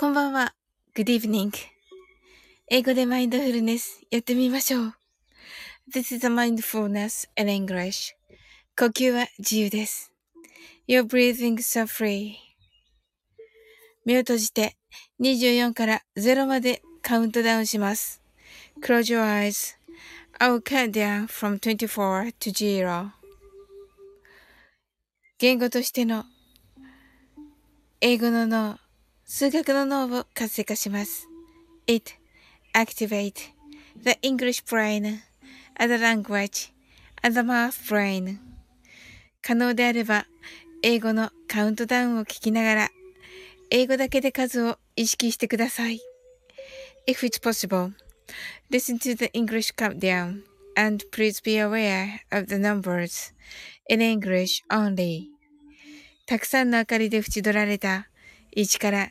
こんばんは。Good evening. 英語でマインドフルネスやってみましょう。This is a mindfulness in English. 呼吸は自由です。You're breathing so free. 目を閉じて24から0までカウントダウンします。Close your eyes. I will count down from 24 to 0. 言語としての英語の脳数学の脳を活性化します。It activate the English brain, as a language, as a math brain. 可能であれば、英語のカウントダウンを聞きながら、英語だけで数を意識してください。If it's possible, listen to the English countdown and please be aware of the numbers in English only. たくさんの明かりで縁取られた1から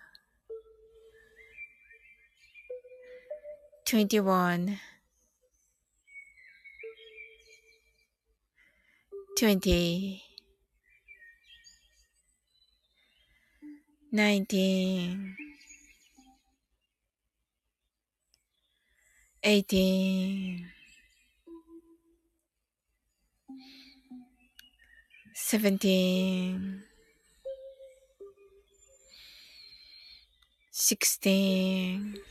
21 20 19 18 17 16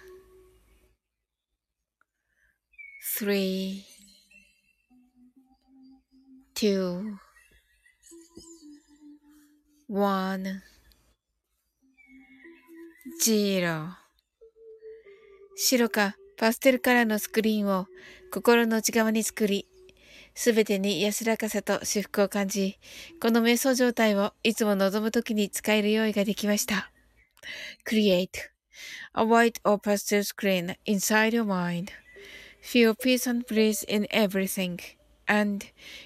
three, two, one, zero 白かパステルカラーのスクリーンを心の内側に作り、すべてに安らかさと至福を感じ、この瞑想状態をいつも望むときに使える用意ができました。Create a white or pastel screen inside your mind. Feel peace and bliss in everything, and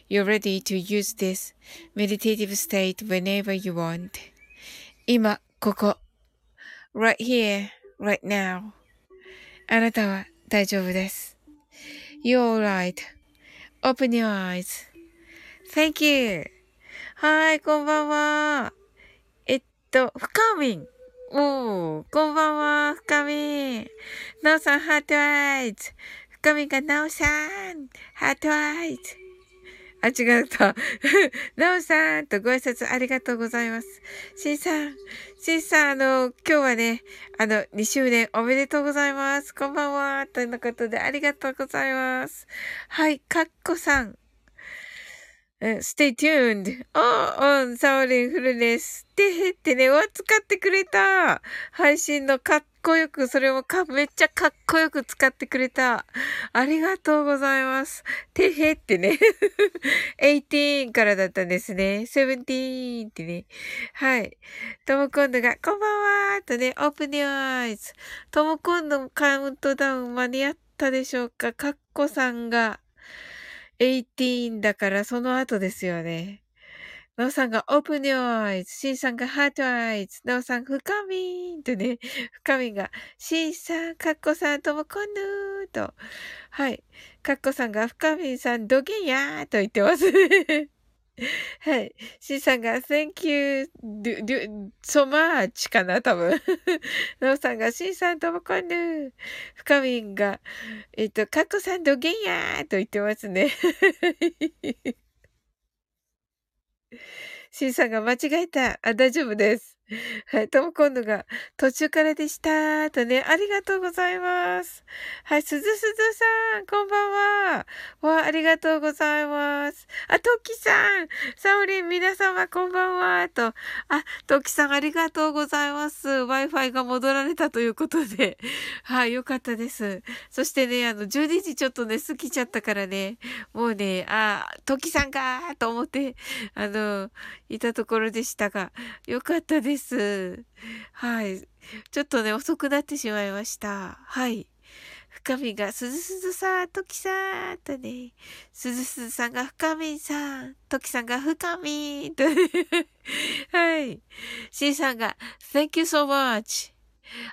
you're ready to use this meditative state whenever you want. 今、ここ。right here, right now. あなたは大丈夫です。You're alright.Open your eyes.Thank you. はい、こんばんは。えっと、深みん。おー、こんばんは、深みん。なおさん、ハートアイズ。 コミが、なおさん、ハートアイズ。あ、違った。なおさんとご挨拶ありがとうございます。しんさん、しんさん、あの、今日はね、あの、2周年おめでとうございます。こんばんは。ということで、ありがとうございます。はい、かっこさん。Stay tuned. お、お、サオリンフルです。てへってね、わ、使ってくれた。配信のかっこよく、それもか、めっちゃかっこよく使ってくれた。ありがとうございます。てへってね。18からだったんですね。17ってね。はい。とも今度が、こんばんはとね、オープニューアイズ。とも今度カウントダウン間に合ったでしょうか？かっこさんが。18だからその後ですよね。なおさんが Open Your Eyes、シンさんが Heart Eyes、なおさん深みーとね、深みが、シンさん、カッコさんともこぬーと、はい、カッコさんが深みさん、どげんやーと言ってます。ね。はい。C さんが、Thank you, do, do, so much かな多分。ノーさんが、しんさんともこんぬ。深みんが、えっと、カッコさんどげんやーと言ってますね。しんさんが間違えた。あ、大丈夫です。はい。とも今度が途中からでした。とね、ありがとうございます。はい。すずすずさん、こんばんは。わ、ありがとうございます。あ、トキさん、サオリン、皆様、こんばんは。と、あ、トキさん、ありがとうございます。Wi-Fi が戻られたということで。はい。よかったです。そしてね、あの、12時ちょっとね、過ぎちゃったからね、もうね、あ、トキさんかと思って、あの、いたところでしたが、よかったです。です。はい。ちょっとね、遅くなってしまいました。はい。深みが、すずすずさん、ときさん、とね、すずすずさんが深みさん、ときさんが深み、とね、はい。しんさんが、Thank you so much.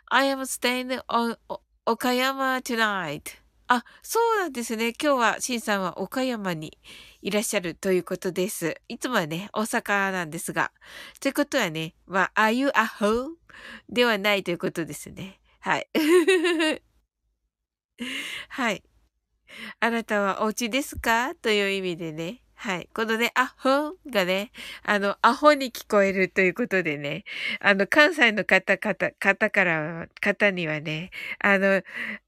I am staying on 岡山 tonight. あ、そうなんですね。今日は、しんさんは岡山にいらっしゃるということです。いつもはね、大阪なんですが。ということはね、まあ、are you a home? ではないということですね。はい。はい。あなたはお家ですか？という意味でね。はい。このね、アホがね、あの、アホに聞こえるということでね、あの、関西の方、方、方から、方にはね、あの、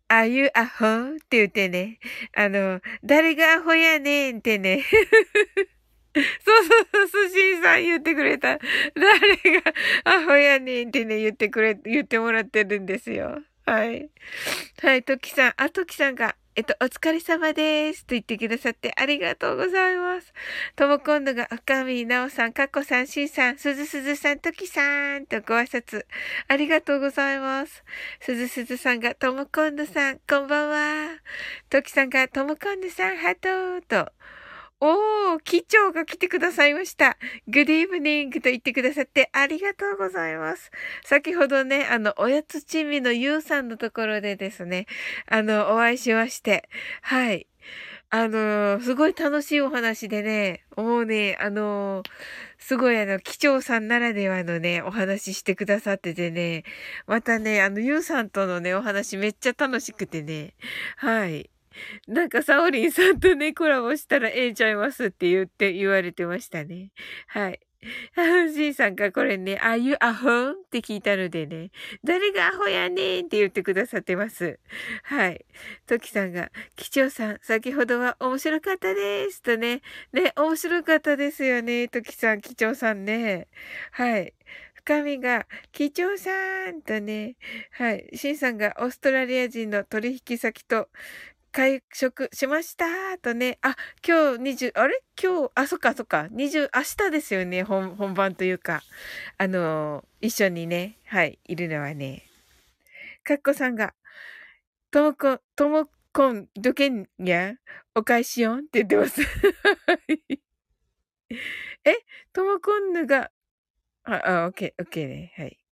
あゆアホって言ってね。あの、誰がアホやねんってね。そうそうそう、すしんさん言ってくれた。誰がアホやねんってね、言ってくれ、言ってもらってるんですよ。はい。はい、ときさん、あ、ときさんが、えっと、お疲れ様です。と言ってくださってありがとうございます。とも今度が、赤身なおさん、かっこさん、しんさん、すずすずさん、ときさんとご挨拶。ありがとうございます。すずすずさんが、とも今度さん、こんばんは。ときさんが、とも今度さん、ハートと。おー、機長が来てくださいました。Good evening と言ってくださってありがとうございます。先ほどね、あの、おやつちみのゆうさんのところでですね、あの、お会いしまして、はい。あの、すごい楽しいお話でね、もうね、あの、すごいあの、機長さんならではのね、お話ししてくださっててね、またね、あの、ゆうさんとのね、お話めっちゃ楽しくてね、はい。なんか、サオリンさんとね、コラボしたらええちゃいますって言って、言われてましたね。はい。シンさんがこれね、あゆアホンって聞いたのでね、誰がアホやねんって言ってくださってます。はい。トキさんが、機長さん、先ほどは面白かったですとね、ね、面白かったですよね、トキさん、機長さんね。はい。深みが、機長さんとね、はい。シンさんがオーストラリア人の取引先と会食しましたとね。あ、今日20、あれ？今日、あ、そっかそっか。20、明日ですよね。本、本番というか。あの一緒にね、はい、いるのはね。かっこさんが、ともこ、ともこん、どけんや、お返しよんって言ってます。えともこんぬが、あ、あ、オッケー、オッケーね。はい。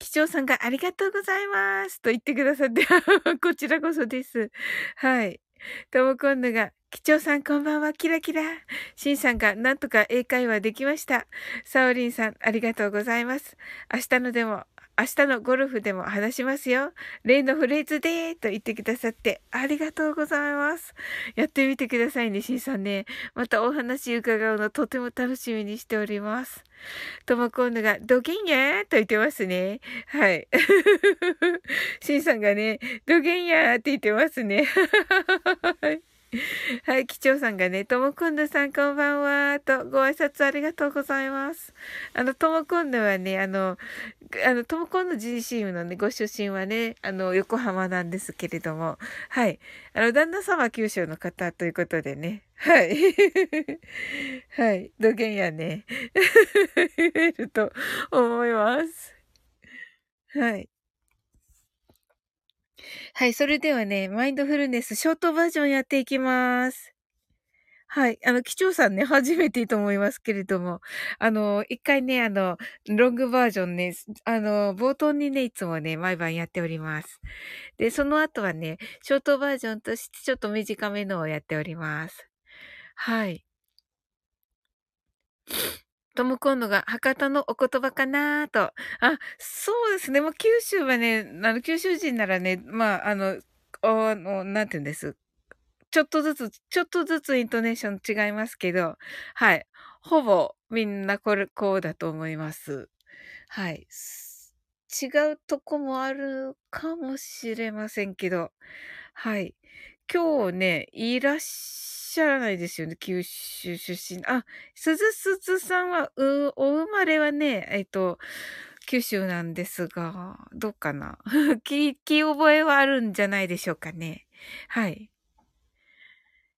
機長さんがありがとうございますと言ってくださって こちらこそです。はい。とも今度が、機長さんこんばんは、キラキラ。しんさんが、なんとか英会話できました。サオリンさん、ありがとうございます。明日のでも、明日のゴルフでも話しますよ。例のフレーズでーと言ってくださってありがとうございます。やってみてくださいね、しんさんね。またお話伺うのとても楽しみにしております。ともこんぬが、ドキンやーと言ってますね。はい。しんさんがね、ドキンやーって言ってますね。はい。はい、機長さんがね、ともくんぬさんこんばんは、とご挨拶ありがとうございます。あの、ともくんぬはね、あの、あの、ともくんぬ GC のね、ご出身はね、あの、横浜なんですけれども、はい。あの、旦那様九州の方ということでね、はい。はい。土下やね。言えると思います。はい。はい、それではね、マインドフルネスショートバージョンやっていきます。はい。あの、機長さんね、初めてと思いますけれども、あの、一回ね、あの、ロングバージョンね、あの、冒頭にね、いつもね、毎晩やっております。で、その後はね、ショートバージョンとしてちょっと短めのをやっております。はい。とも今度が博多のお言葉かなと。あ、そうですね。もう九州はね、あの、九州人ならね、まあ、あの、あの、なんて言うんです？ちょっとずつ、ちょっとずつイントネーション違いますけど、はい。ほぼみんなこれ、こうだと思います。はい。違うとこもあるかもしれませんけど、はい。今日ね、いらっしゃらないですよね、九州出身。あ、鈴鈴さんは、う、お生まれはね、えっと、九州なんですが、どうかな？聞き覚えはあるんじゃないでしょうかね。はい。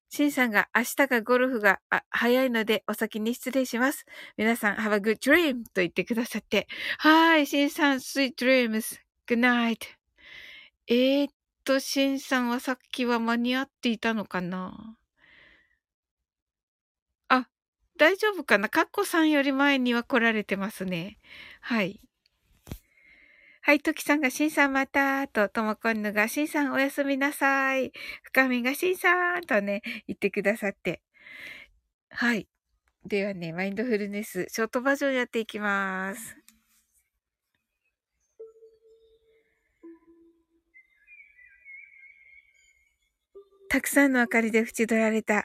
シンさんが明日がゴルフが早いのでお先に失礼します。皆さん、have a good dream! と言ってくださって。はい、シンさん、sweet dreams! Good night! えー、っと、シンさんはさっきは間に合っていたのかなあ、大丈夫かな？カッコさんより前には来られてますね。はい。はい、トキさんがシンさんまたと、ともこんぬがシンさんおやすみなさい。深みがシンさんとね、言ってくださって。はい。ではね、マインドフルネス、ショートバージョンやっていきます。たくさんの明かりで縁取られた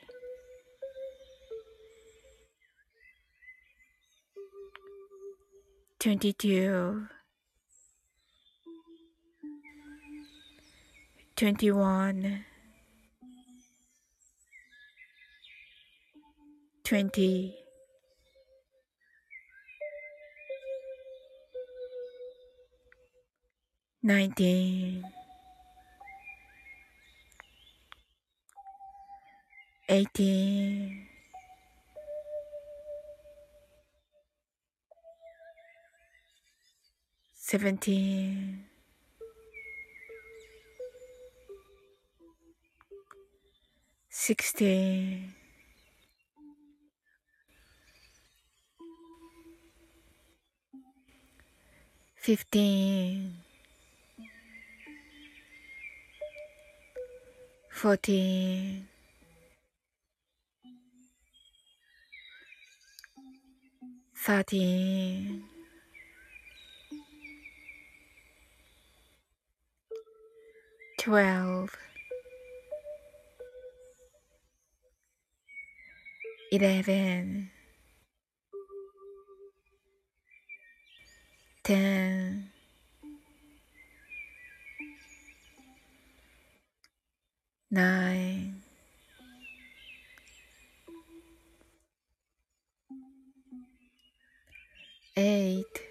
22 21 20 19 18 seventeen, sixteen, fifteen, fourteen, thirteen. Twelve, eleven, ten, nine, eight,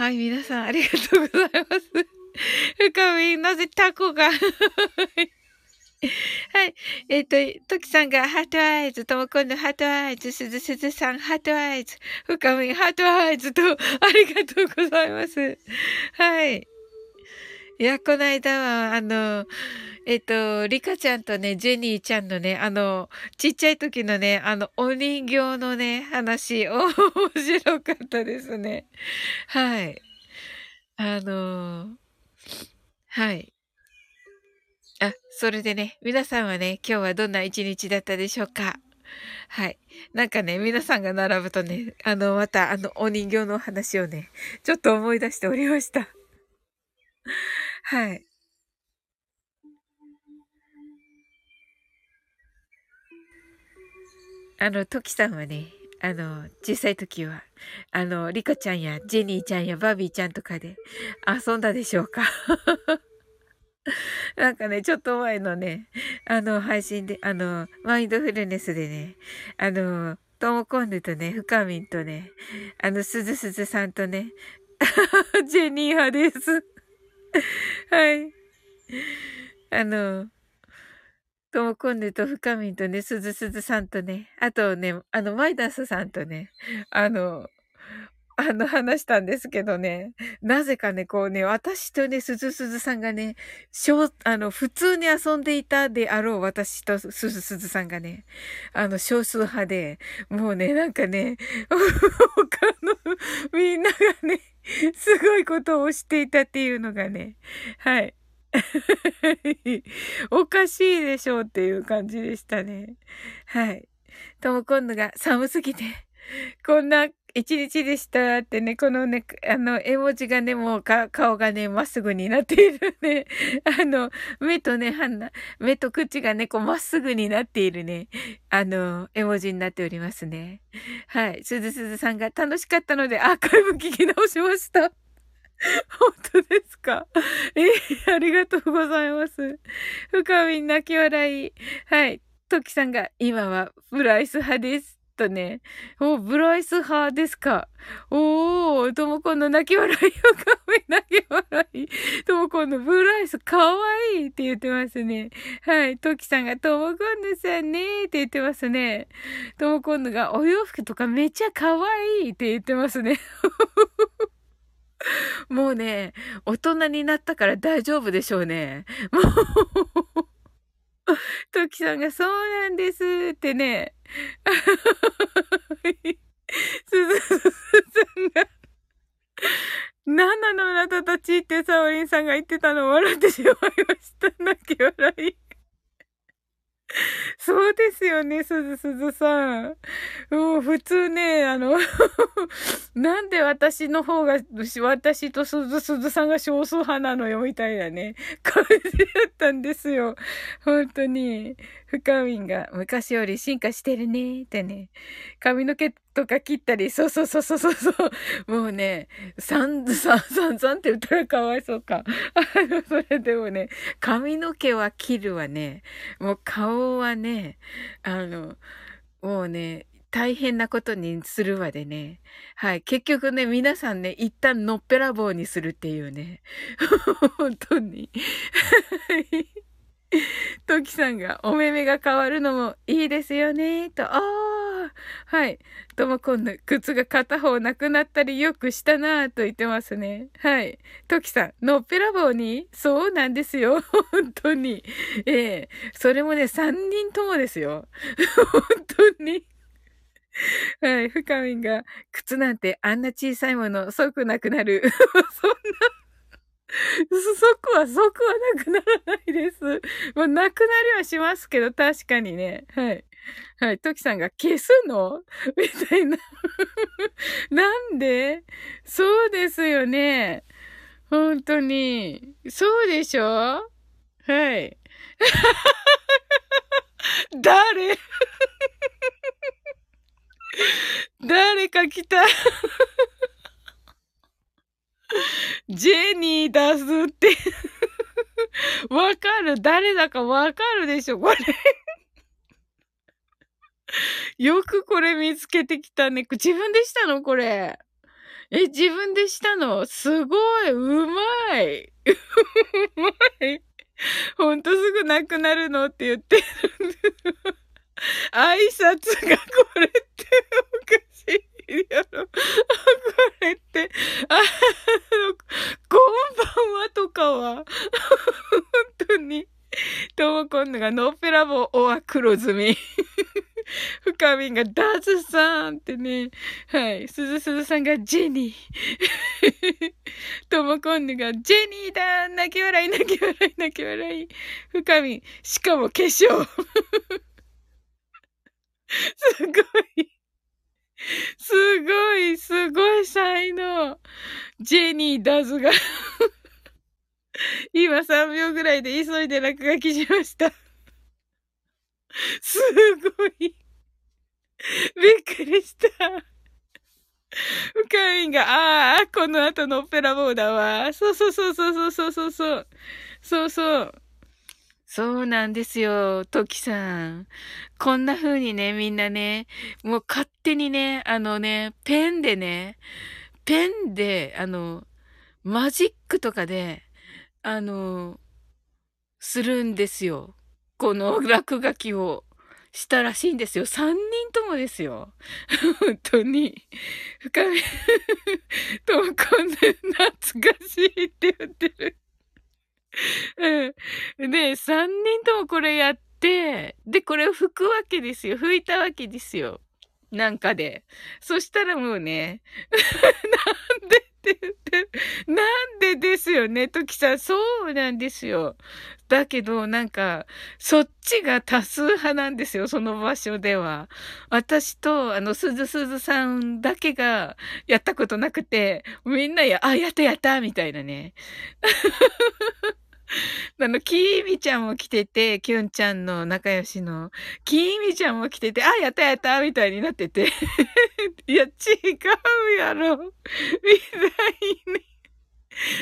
はい、皆さんありがとうございます。深み、なぜタコがはい。えっ、ー、と、トキさんがハートアイズ、ともこんのハートアイズ、すずすずさんハートアイズ、深みハートアイズと、ありがとうございます。はい。いや、この間は、あの、えっ、と、リカちゃんとね、ジェニーちゃんのね、あの、ちっちゃい時のね、あの、お人形のね、話、面白かったですね。はい。あの、はい。あ、それでね、皆さんはね、今日はどんな一日だったでしょうか？はい。なんかね、皆さんが並ぶとね、あの、また、あの、お人形の話をね、ちょっと思い出しておりました。はい。あの、トキさんはね、あの、小さい時は、あの、リカちゃんやジェニーちゃんやバービーちゃんとかで遊んだでしょうか？なんかね、ちょっと前のね、あの、配信で、あの、マインドフルネスでね、あの、トモコンヌとね、フカミンとね、あの、スズスズさんとね、ジェニー派です。はい。あの、トモコンヌとフカミンとね、スズスズさんとね、あとね、あの、マイダスさんとね、あの、あの、話したんですけどね、なぜかね、こうね、私とね、すずすずさんがね、小、あの、普通に遊んでいたであろう私とすずすずさんがね、あの、少数派で、もうね、なんかね、他のみんながね、すごいことをしていたっていうのがね、はい。おかしいでしょうっていう感じでしたね。はい。とも今度が寒すぎて、こんな一日でしたってね、このね、あの、絵文字がね、もう顔がね、まっすぐになっているね。あの、目とね、鼻、目と口がね、こうまっすぐになっているね、あの、絵文字になっておりますね。はい。すずすずさんが楽しかったのでアーカイブ聞き直しました。本当ですか？えー、ありがとうございます。深み泣き笑い。はい。トキさんが、今はブライス派です。とね。お、ブライス派ですか。おー、ともこの泣き笑いよ、かめ泣き笑い。ともこのブライスかわいいって言ってますね。はい。トキさんがともこんぬさんねーって言ってますね。ともこんぬがお洋服とかめっちゃかわいいって言ってますね。もうね、大人になったから大丈夫でしょうね。もうトキさんがそうなんですってね。すずすずさんが、何なのあなたたちってサオリンさんが言ってたのを笑ってしまいました。泣き笑い。そうですよね、すずすずさん。もう普通ね、あのなんで私の方が、私とすずすずさんが少数派なのよ、みたいなね、感じだったんですよ。本当に。深みんが昔より進化してるね、ってね。髪の毛とか切ったり、そうそうそうそうそうそう。もうね、さん、さん、さん、さんって言ったらかわいそうか。あの、それでもね、髪の毛は切るわね。もう顔はね、あの、もうね、大変なことにするわでね。はい。結局ね、皆さんね、一旦のっぺらぼうにするっていうね。本当に。はい。トキさんが、お目目が変わるのもいいですよね、と。ああ、はい。とも今度、靴が片方なくなったりよくしたなぁと言ってますね。はい。トキさん、のっぺらぼうに？そうなんですよ。本当に。ええそれもね、三人ともですよ。本当に。はい。深みが、靴なんてあんな小さいもの、即なくなる。そんな、即は、即はなくならないです。まあ、なくなりはしますけど、確かにね。はい。はい。トキさんが消すの？みたいな。なんで？そうですよね。本当に。そうでしょ？はい。誰？誰か来たジェニー出すってわかる誰だかわかるでしょこれよくこれ見つけてきたね。自分でしたのこれ。え、自分でしたの？すごい、うまい。うまい。ほんとすぐなくなるのって言ってる。挨拶がこれっておかしいやろ。これって、あの、こんばんはとかは、本当に、ともこんのがノーペラボオア黒ずみ。深みがダズさんってね。はい。すずすずさんがジェニー。ともこんぬがジェニーだ泣き笑い泣き笑い泣き笑い。深み、しかも化粧。すごい。すごい、すごい才能。ジェニーダズが今3秒ぐらいで急いで落書きしました。すごい。びっくりした。深みが、ああ、この後のオペラボーダーは。そうそうそうそうそうそうそう。そうそう。そうなんですよ、トキさん。こんな風にね、みんなね、もう勝手にね、あのね、ペンでね、ペンで、あの、マジックとかで、あの、するんですよ。この落書きをしたらしいんですよ。三人ともですよ。本当に。深め、ともこんで懐かしいって言ってる。うん。で、3人ともこれやって、で、これを拭くわけですよ。拭いたわけですよ。なんかで。そしたらもうね、なんでって言って。なんでですよね、ときさん。そうなんですよ。だけど、なんか、そっちが多数派なんですよ、その場所では。私と、あの、すずすずさんだけがやったことなくて、みんなや、あ、やったやったみたいなね。あの、きーみちゃんも来てて、きゅんちゃんの仲良しの、きーみちゃんも来てて、あ、やったやったみたいになってて。いや、違うやろ。みたいに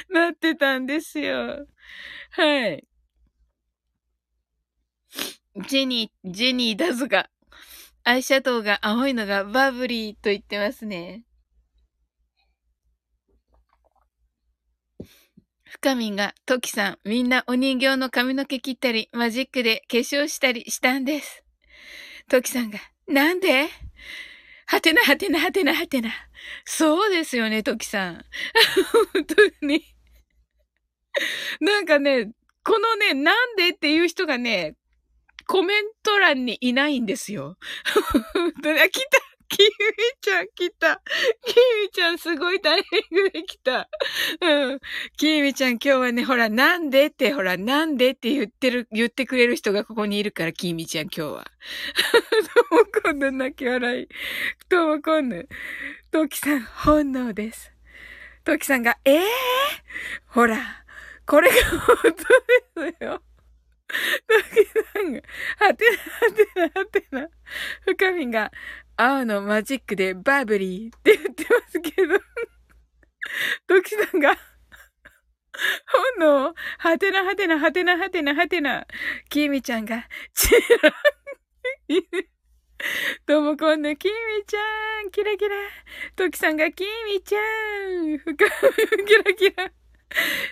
なってたんですよ。はい。ジェニー、ジェニーだずが、アイシャドウが青いのがバブリーと言ってますね。深みが、トキさん、みんなお人形の髪の毛切ったり、マジックで化粧したりしたんです。トキさんが、なんで？はてなはてなはてなはてな。そうですよね、トキさん。本当に。なんかね、このね、なんでっていう人がね、コメント欄にいないんですよ。来たキミちゃん来た。キミちゃんすごいタイミングで来た。うん。キミちゃん今日はね、ほら、なんでって、ほら、なんでって言ってる、言ってくれる人がここにいるから、キミちゃん今日は。ともこんぬ泣き笑い。ともこんぬ。トキさん、本能です。トキさんが、ええー、ほら、これが本当ですよ。トキさんが、はてなはてなはてな。深みが、青のマジックでバーブリーって言ってますけど、トキさんが、本能、はてなはてなはてなはてなはてな、キミちゃんが、チラン、ともこんのキミちゃん、キラキラ、トキさんがキミちゃん、ふか、キラキラ、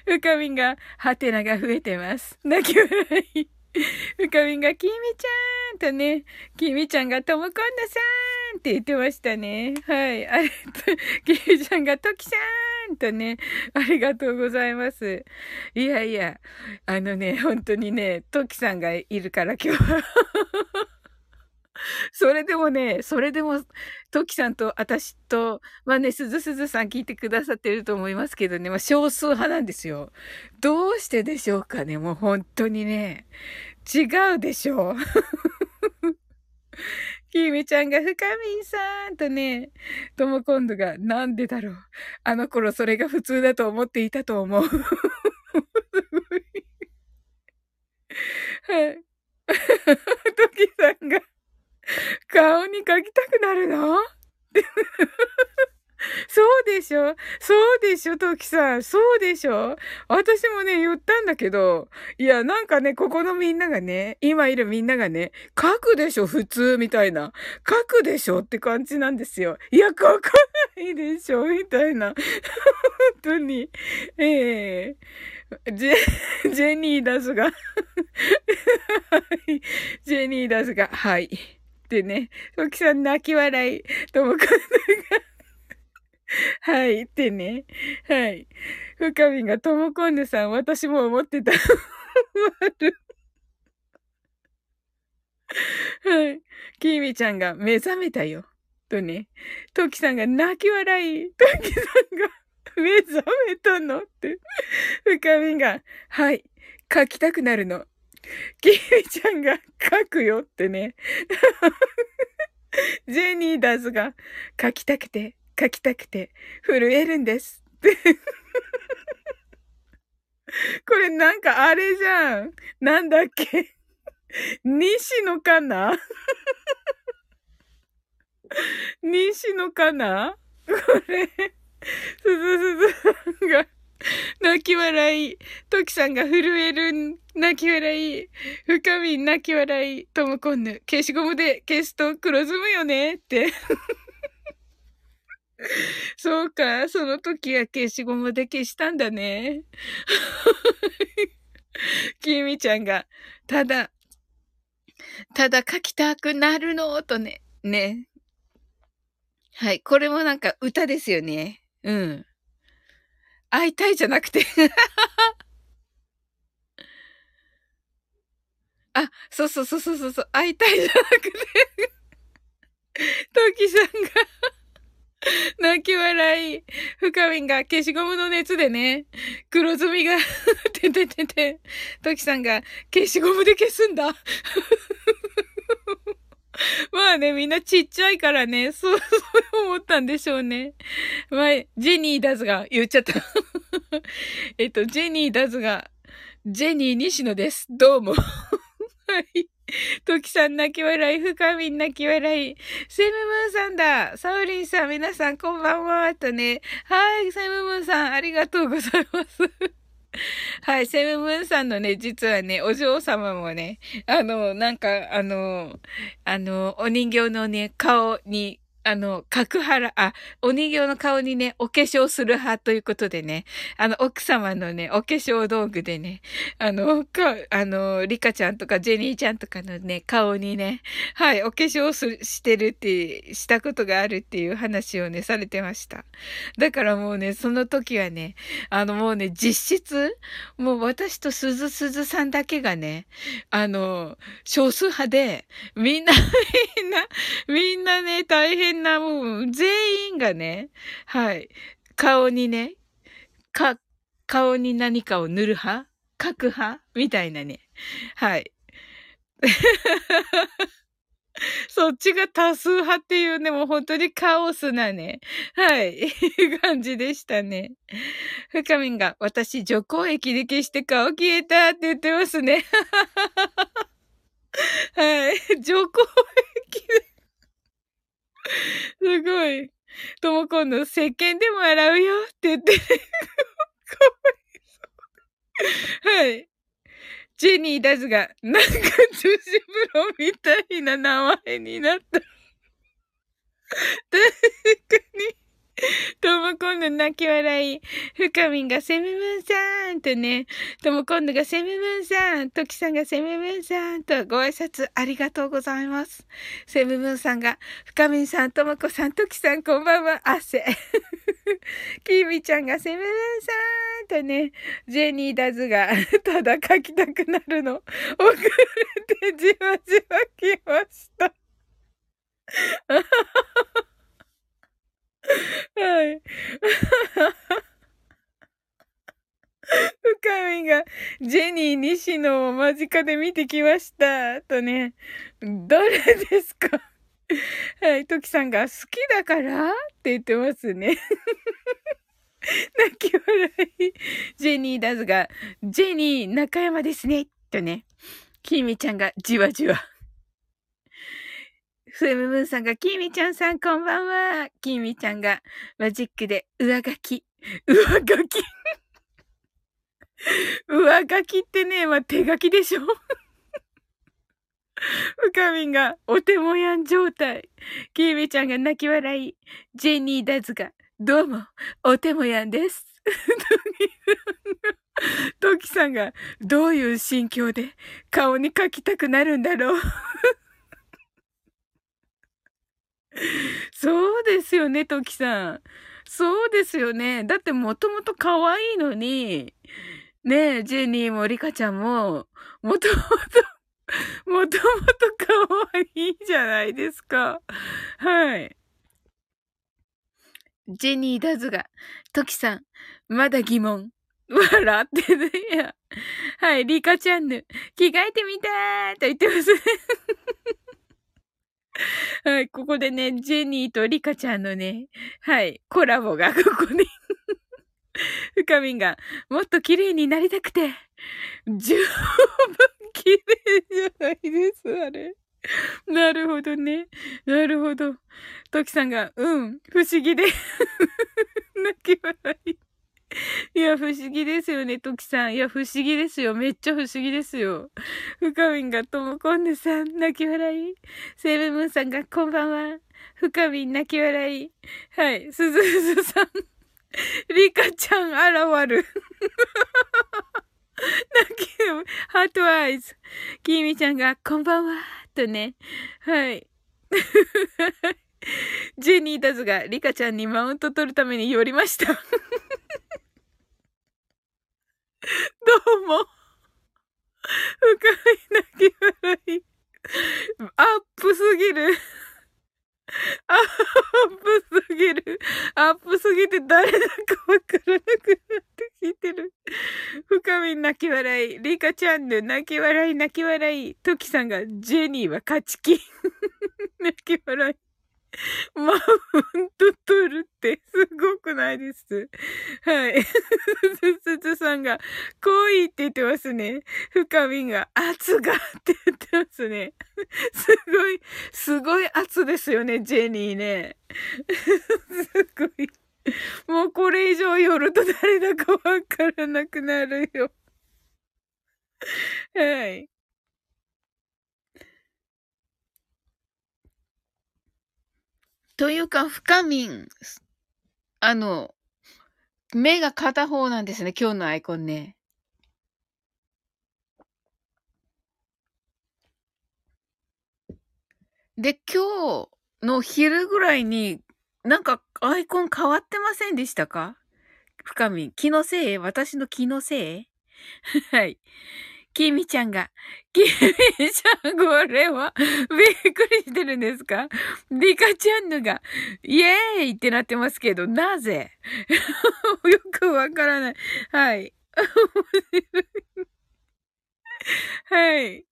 深みんが、はてなが増えてます。泣き笑い。ふかみんが、きみちゃん。とね、きみちゃんがともこんなさん。って言ってましたね。はい。あれと、きみちゃんがときさんとね、ありがとうございます。いやいや、あのね、本当にね、ときさんがいるから今日は それでもね、それでも、トキさんと私と、まあね、すずすずさん聞いてくださってると思いますけどね、まあ少数派なんですよ。どうしてでしょうかね、もう本当にね。違うでしょう。ゆめちゃんが、深みんさんとね、とも今度が、なんでだろう。あの頃それが普通だと思っていたと思う。すごい。はい。トキさんが、顔に描きたくなるの？そうでしょ？そうでしょトキさん。そうでしょ？私もね、言ったんだけど、いや、なんかね、ここのみんながね、今いるみんながね、書くでしょ普通みたいな。書くでしょって感じなんですよ。いや、書かないでしょみたいな。本当に。ええー、ジェ、ジェニーダスがジェニーダスが、はい。ってね、トキさん泣き笑い、ともかんが はい、ってね。はい。深みがともこんぬさん、私も思ってた。はい。きみちゃんが目覚めたよ。とね。トキさんが泣き笑い。トキさんが目覚めたの？って。深みが、はい。書きたくなるの。きみちゃんが書くよってね。ジェニーダーズが書きたくて書きたくて震えるんです。これなんかあれじゃん。なんだっけ。西野かな西野かなこれ、すずすずさんが泣き笑い、トキさんが震える泣き笑い、深み泣き笑い、ともこんぬ、消しゴムで消すと黒ずむよねって。そうか、その時は消しゴムで消したんだね。きみちゃんが、ただ、ただ書きたくなるの、とね、ね。はい、これもなんか歌ですよね。うん。会いたいじゃなくて あ、そうそうそうそうそう、会いたいじゃなくてトキさんが 泣き笑い。深みんが消しゴムの熱でね、黒ずみが てててて、トキさんが消しゴムで消すんだ。まあね、みんなちっちゃいからね、そう、そう思ったんでしょうね。まあ、ジェニーダズが言っちゃった。えっと、ジェニーダズが、ジェニー西野です。どうも。はい。トキさん泣き笑い、深みん泣き笑い、セムムーンさんだ。サウリンさん、皆さんこんばんは。とね。はい、セムムーンさん、ありがとうございます。はい、セムムーンさんのね、実はね、お嬢様もね、あの、なんか、あの、あの、お人形のね、顔に、あの、角原、あ、お人形の顔にね、お化粧する派ということでね、あの、奥様のね、お化粧道具でね、あの、か、あの、リカちゃんとかジェニーちゃんとかのね、顔にね、はい、お化粧すしてるって、したことがあるっていう話をね、されてました。だからもうね、その時はね、あの、もうね、実質、もう私と鈴鈴さんだけがね、あの、少数派で、みんな、みんな、みんなね、大変なもう、全員がね、はい、顔にね、か、顔に何かを塗る派書く派みたいなね。はい。そっちが多数派っていうね、もう本当にカオスなね、はい、感じでしたね。深みんが、私、除光液で消して顔消えたって言ってますね。はい、除光液で。すごい。ともこんの、石鹸でも洗うよって言って、かわい。はい。ジェニーだずが、なんか女子風呂みたいな名前になった。確かに。とも今度泣き笑い。深みんがセムムンさんとね、とも今度がセムムンさん、トキさんがセムムンさんとご挨拶ありがとうございます。セムムンさんが、深みんさん、ともこさん、トキさん、こんばんは、汗。キーミちゃんがセムムンさんとね、ジェニーダズが、ただ書きたくなるの。遅れてじわじわ来ました。はい。深みが、ジェニー西野を間近で見てきました。とね、誰ですか？はい、トキさんが好きだから？って言ってますね。泣き笑い。ジェニーダズが、ジェニー中山ですね。とね。キミちゃんがじわじわ。フームムーンさんが、キミちゃんさんこんばんは。キミちゃんが、マジックで上書き。上書き。上書きってね、まあ、手書きでしょふかみんがお手もやん状態。きみちゃんが泣き笑い。ジェニーダズが、どうも、お手もやんです。トキさんが、どういう心境で顔に描きたくなるんだろう。そうですよね、トキさん。そうですよね。だってもともと可愛いのに、ねえ、ジェニーもリカちゃんも、もともと もともと可愛いじゃないですか。はい。ジェニーダズが、トキさん、まだ疑問。笑ってるや。はい、リカちゃんぬ、着替えてみたーと言ってますね。はい、ここでね、ジェニーとリカちゃんのね、はい、コラボがここに 深みんが、もっと綺麗になりたくて、十分綺麗じゃないです、あれ。なるほどね。なるほど。トキさんが、うん、不思議で 泣き笑い。いや、不思議ですよね、トキさん。いや、不思議ですよ。めっちゃ不思議ですよ。深みんがともこんねさん、泣き笑い。セーブムーンさんが、こんばんは。深みん泣き笑い。はい、すずすずさん。リカちゃん現る。泣き、ハートアイズ。キミちゃんが、こんばんは。とね。はい。ジェニーダズがリカちゃんにマウント取るために寄りました。どうも。深い泣き笑い。アップすぎる。アップすぎる。アップすぎて誰だかわからなくなって聞いてる。深み泣き笑い。リカチャンヌ泣き笑い泣き笑い。トキさんがジェニーは勝ち気。泣き笑い。マウント取るってすごくないです。はい。すすつさんが、恋って言ってますね。深みが、圧がって言ってますね。すごい、すごい圧ですよね、ジェニーね。すごい。もうこれ以上寄ると誰だかわからなくなるよ。はい。というか、深みん、あの、目が片方なんですね、今日のアイコンね。で、今日の昼ぐらいに、なんかアイコン変わってませんでしたか？深み。気のせい？私の気のせい？はい。きみちゃんが、きみちゃん、これは、びっくりしてるんですか？リカちゃんのが、イエーイってなってますけど、なぜ？よくわからない。はい。はい。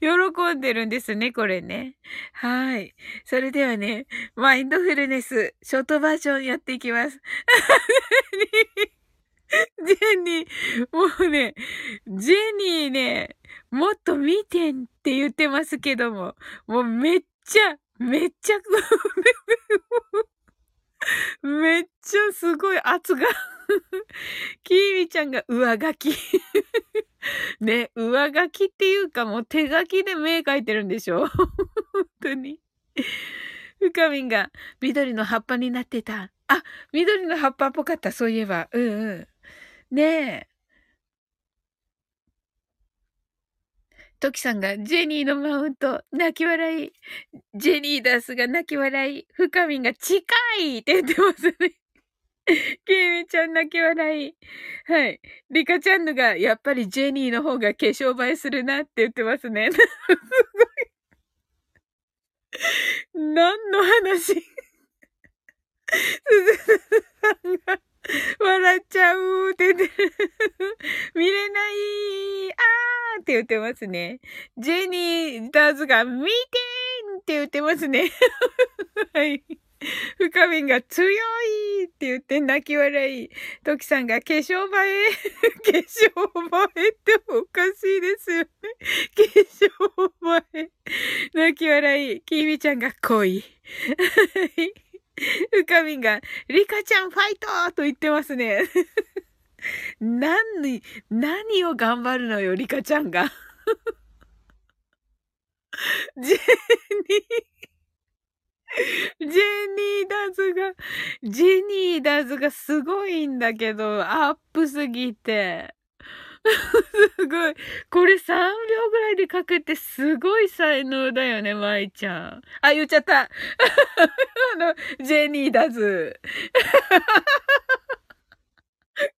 喜んでるんですね、これね。はい。それではね、マインドフルネス、ショートバージョンやっていきます。ジェニー、もうね、ジェニーね、もっと見てんって言ってますけども、もうめっちゃ、めっちゃ、めっちゃすごい圧がキーミちゃんが上書き ね、上書きっていうかもう手書きで目描いてるんでしょ本当に。深みんが緑の葉っぱになってた。あ、緑の葉っぱっぽかった、そういえば。うんうん。ねえ。トキさんが、ジェニーのマウント、泣き笑い。ジェニーダスが泣き笑い。深みが近いって言ってますね。ケイミちゃん泣き笑い。はい。リカちゃんのが、やっぱりジェニーの方が化粧映えするなって言ってますね。すごい。何の話？すずさんが 笑っちゃうって言ってる。見れないあーって言ってますね。ジェニーダーズが見てーって言ってますね。はい。深みが強いって言って泣き笑い。トキさんが化粧映え化粧映えっておかしいですよね。化粧映え。泣き笑い。きみちゃんが恋。深みが、リカちゃんファイトと言ってますね。何、何を頑張るのよ、リカちゃんが。ジェニー。ジェニーダズが、ジェニーダズがすごいんだけど、アップすぎて。すごい。これ3秒ぐらいで書くってすごい才能だよね、舞ちゃん。あ、言っちゃった。あの、ジェニーダズ。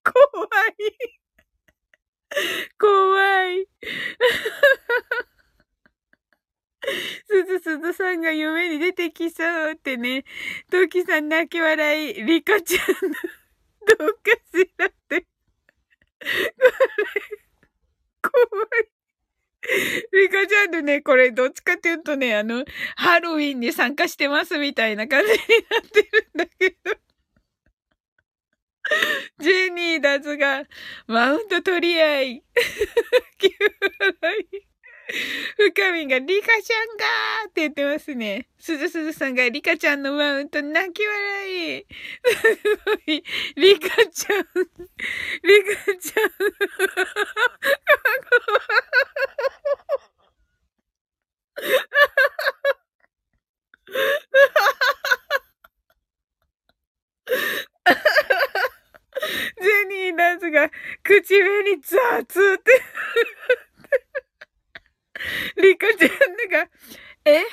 怖い。怖い。すずすずさんが夢に出てきそうってね。トキさん泣き笑い。リカちゃんどうかしらって。これ、怖い。リカちゃんとね、これどっちかっていうとね、あの、ハロウィンに参加してますみたいな感じになってるんだけど。ジェニーダズがマウント取り合い。急笑い。深みがリカちゃんがーって言ってますね。すずすずさんがリカちゃんのマウント泣き笑い。すごい。リカちゃん。リカちゃん。ジェニーダンスが口紅ザーツってリカちゃんが、え？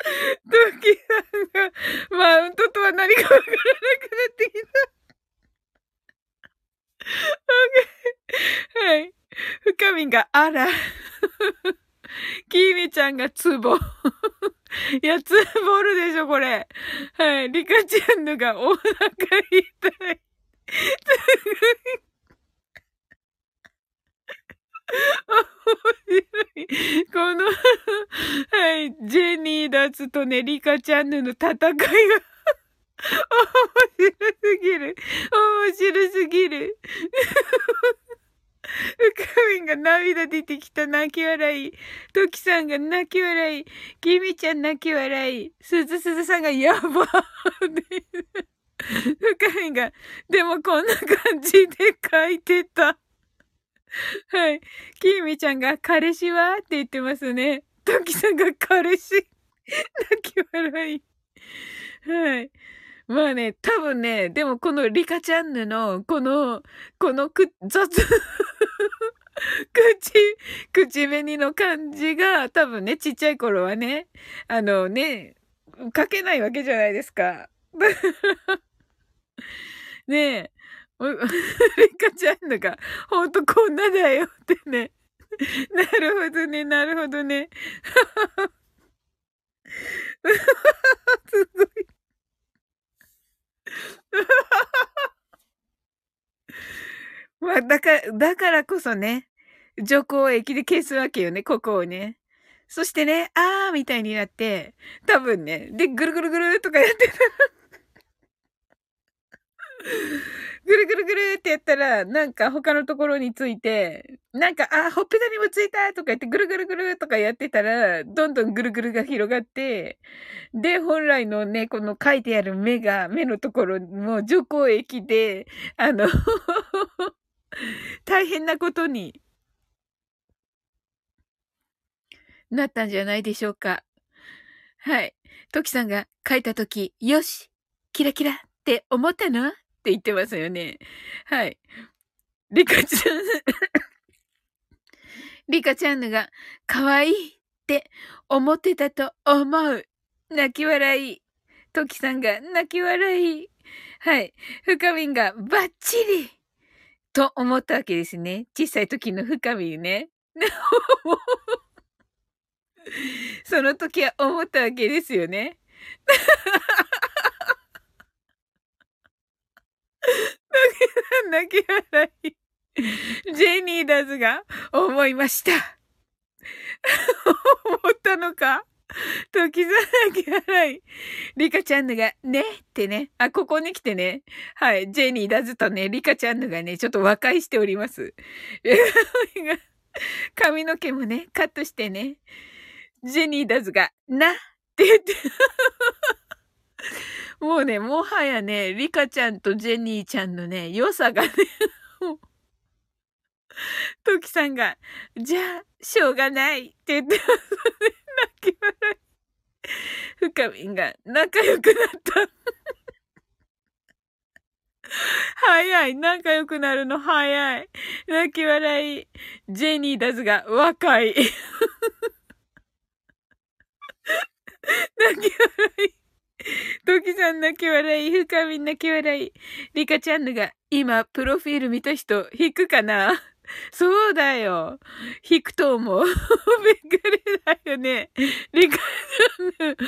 トキさんが、マウントとは何かわからなくなってきた。はい。深みが、あら。キーミちゃんがツボ。いや、ツボるでしょ、これ。はい。リカちゃんのがお腹痛い。面白い。この はい、ジェニーダツとね、リカちゃんの戦いが 面白すぎる。面白すぎる。うかみんが涙出てきた泣き笑い。トキさんが泣き笑い。キミちゃん泣き笑い。すずすずさんがやばー。うかみんが、でもこんな感じで書いてた。はい。きーみちゃんが彼氏はって言ってますね。トキさんが彼氏。泣き笑い。はい。まあね、多分ね、でもこのリカチャンヌの、この、このく、雑、口、口紅の感じが、多分ね、ちっちゃい頃はね、あのね、書けないわけじゃないですか。ねえ、リカちゃんのが、ほんとこんなだよってね。なるほどね、なるほどね。すごい。まあ、だから、だからこそね、除光液で消すわけよね、ここをね。そしてね、あーみたいになって、多分ね、で、ぐるぐるぐるとかやってたぐるぐるぐるってやったら、なんか他のところについて、なんか、あ、ほっぺたにもついたとか言ってぐるぐるぐるとかやってたら、どんどんぐるぐるが広がって、で、本来のね、この書いてある目が、目のところも除光液で、あの 大変なことになったんじゃないでしょうか。はい。トキさんが書いたとき、よしキラキラって思ったの？って言ってますよね。はい。リカちゃんリカちゃんのが、可愛いって思ってたと思う。泣き笑い。トキさんが泣き笑い。はい。深みんがバッチリと思ったわけですね。小さい時の深みね。その時は思ったわけですよね。泣き笑い。ジェニーダズが思いました。思ったのか？時ざ泣き笑い。リカちゃんのが、ね？ってね。あ、ここに来てね。はい。ジェニーダズとね、リカちゃんのがね、ちょっと和解しております。髪の毛もね、カットしてね。ジェニーダズが、な？って言ってもうね、もはやね、リカちゃんとジェニーちゃんのね、良さがね トキさんが、じゃあ、しょうがないって言ってますね。泣き笑い。深みんが仲良くなった早い。仲良くなるの早い。泣き笑い。ジェニーダズが若い。泣き笑い。トキさん泣き笑い。深みん泣き笑い。リカちゃんのが今、プロフィール見た人、引くかな？そうだよ。引くと思う。びっくりだよね。リカちゃん、危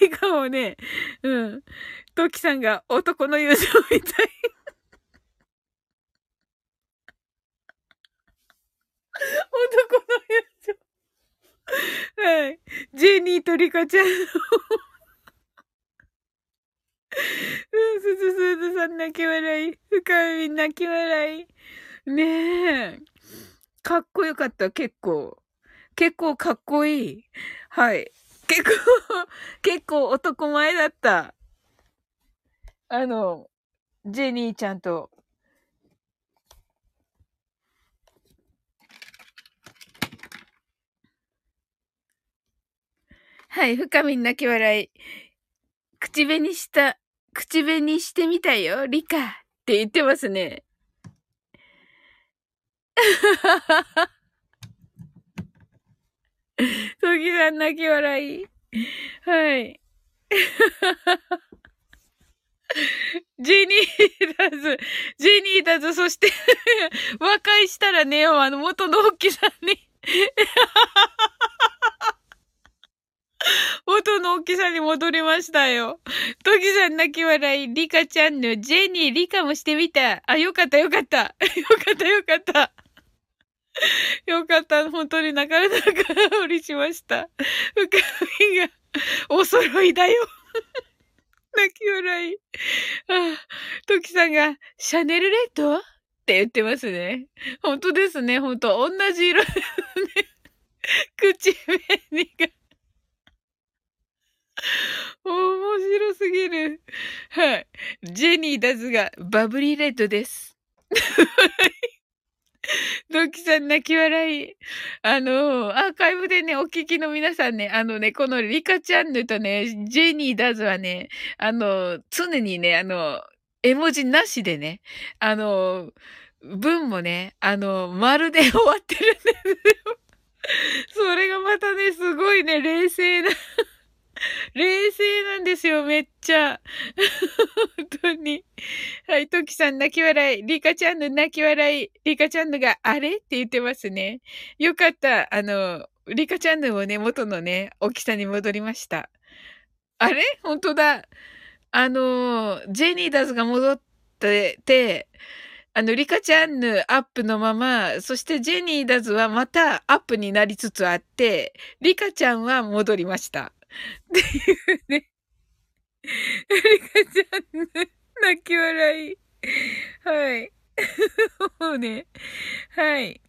ないかもね。うん。トキさんが男の友情みたい。男の友情。はい。ジェニーとリカちゃんのうん、すずすずさん泣き笑い。深い泣き笑い。ねえ。かっこよかった、結構。結構かっこいい。はい。結構、結構男前だった。あの、ジェニーちゃんと。はい、深み泣き笑い。口紅した、口紅してみたよ、リカって言ってますね。トギさん泣き笑い。はい。ジェニーダズ、ジェニーダズ、そして和解したらね、あの、元の大きさんに元の大きさに戻りましたよ。トキさん泣き笑い、リカちゃんのジェニー、リカもしてみた。あ、よかったよかった。よかったよかった。よかった。本当に泣かれながらおりしました。深みがお揃いだよ。泣き笑い。ああ、トキさんが、シャネルレッド？って言ってますね。本当ですね。本当同じ色ですね。口紅が。面白すぎる。はい。ジェニーダズがバブリーレッドです。ドキさん泣き笑い。あの、アーカイブでね、お聞きの皆さんね、あのね、このリカチャンヌとね、ジェニーダズはね、あの、常にね、あの、絵文字なしでね、あの、文もね、あの、丸で終わってるんですよ。それがまたね、すごいね、冷静な 冷静なんですよ、めっちゃ。本当に。はい、トキさん泣き笑い。リカちゃんの泣き笑い。リカちゃんのがあれって言ってますね。よかった。あの、リカちゃんのもね、元のね、大きさに戻りました。あれ？本当だ。あの、ジェニーダズが戻ってて、あの、リカちゃんのアップのまま、そしてジェニーダズはまたアップになりつつあって、リカちゃんは戻りました。っていうね。リカちゃん泣き笑い。はい。もうね。はい。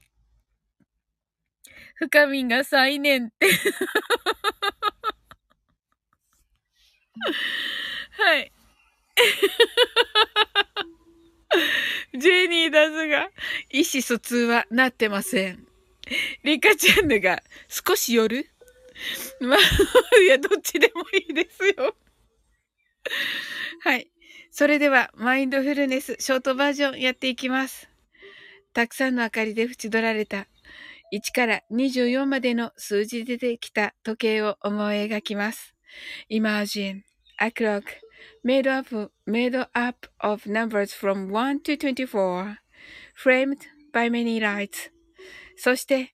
深みが再燃ってはい。ジェニーダズが意思疎通はなってません。リカちゃんのが少し寄る まあ、いや、どっちでもいいですよ。はい。それでは、マインドフルネスショートバージョンやっていきます。たくさんの明かりで縁取られた1から24までの数字でできた時計を思い描きます。Imagine a clock made up, made up of numbers from 1 to 24 framed by many lights そして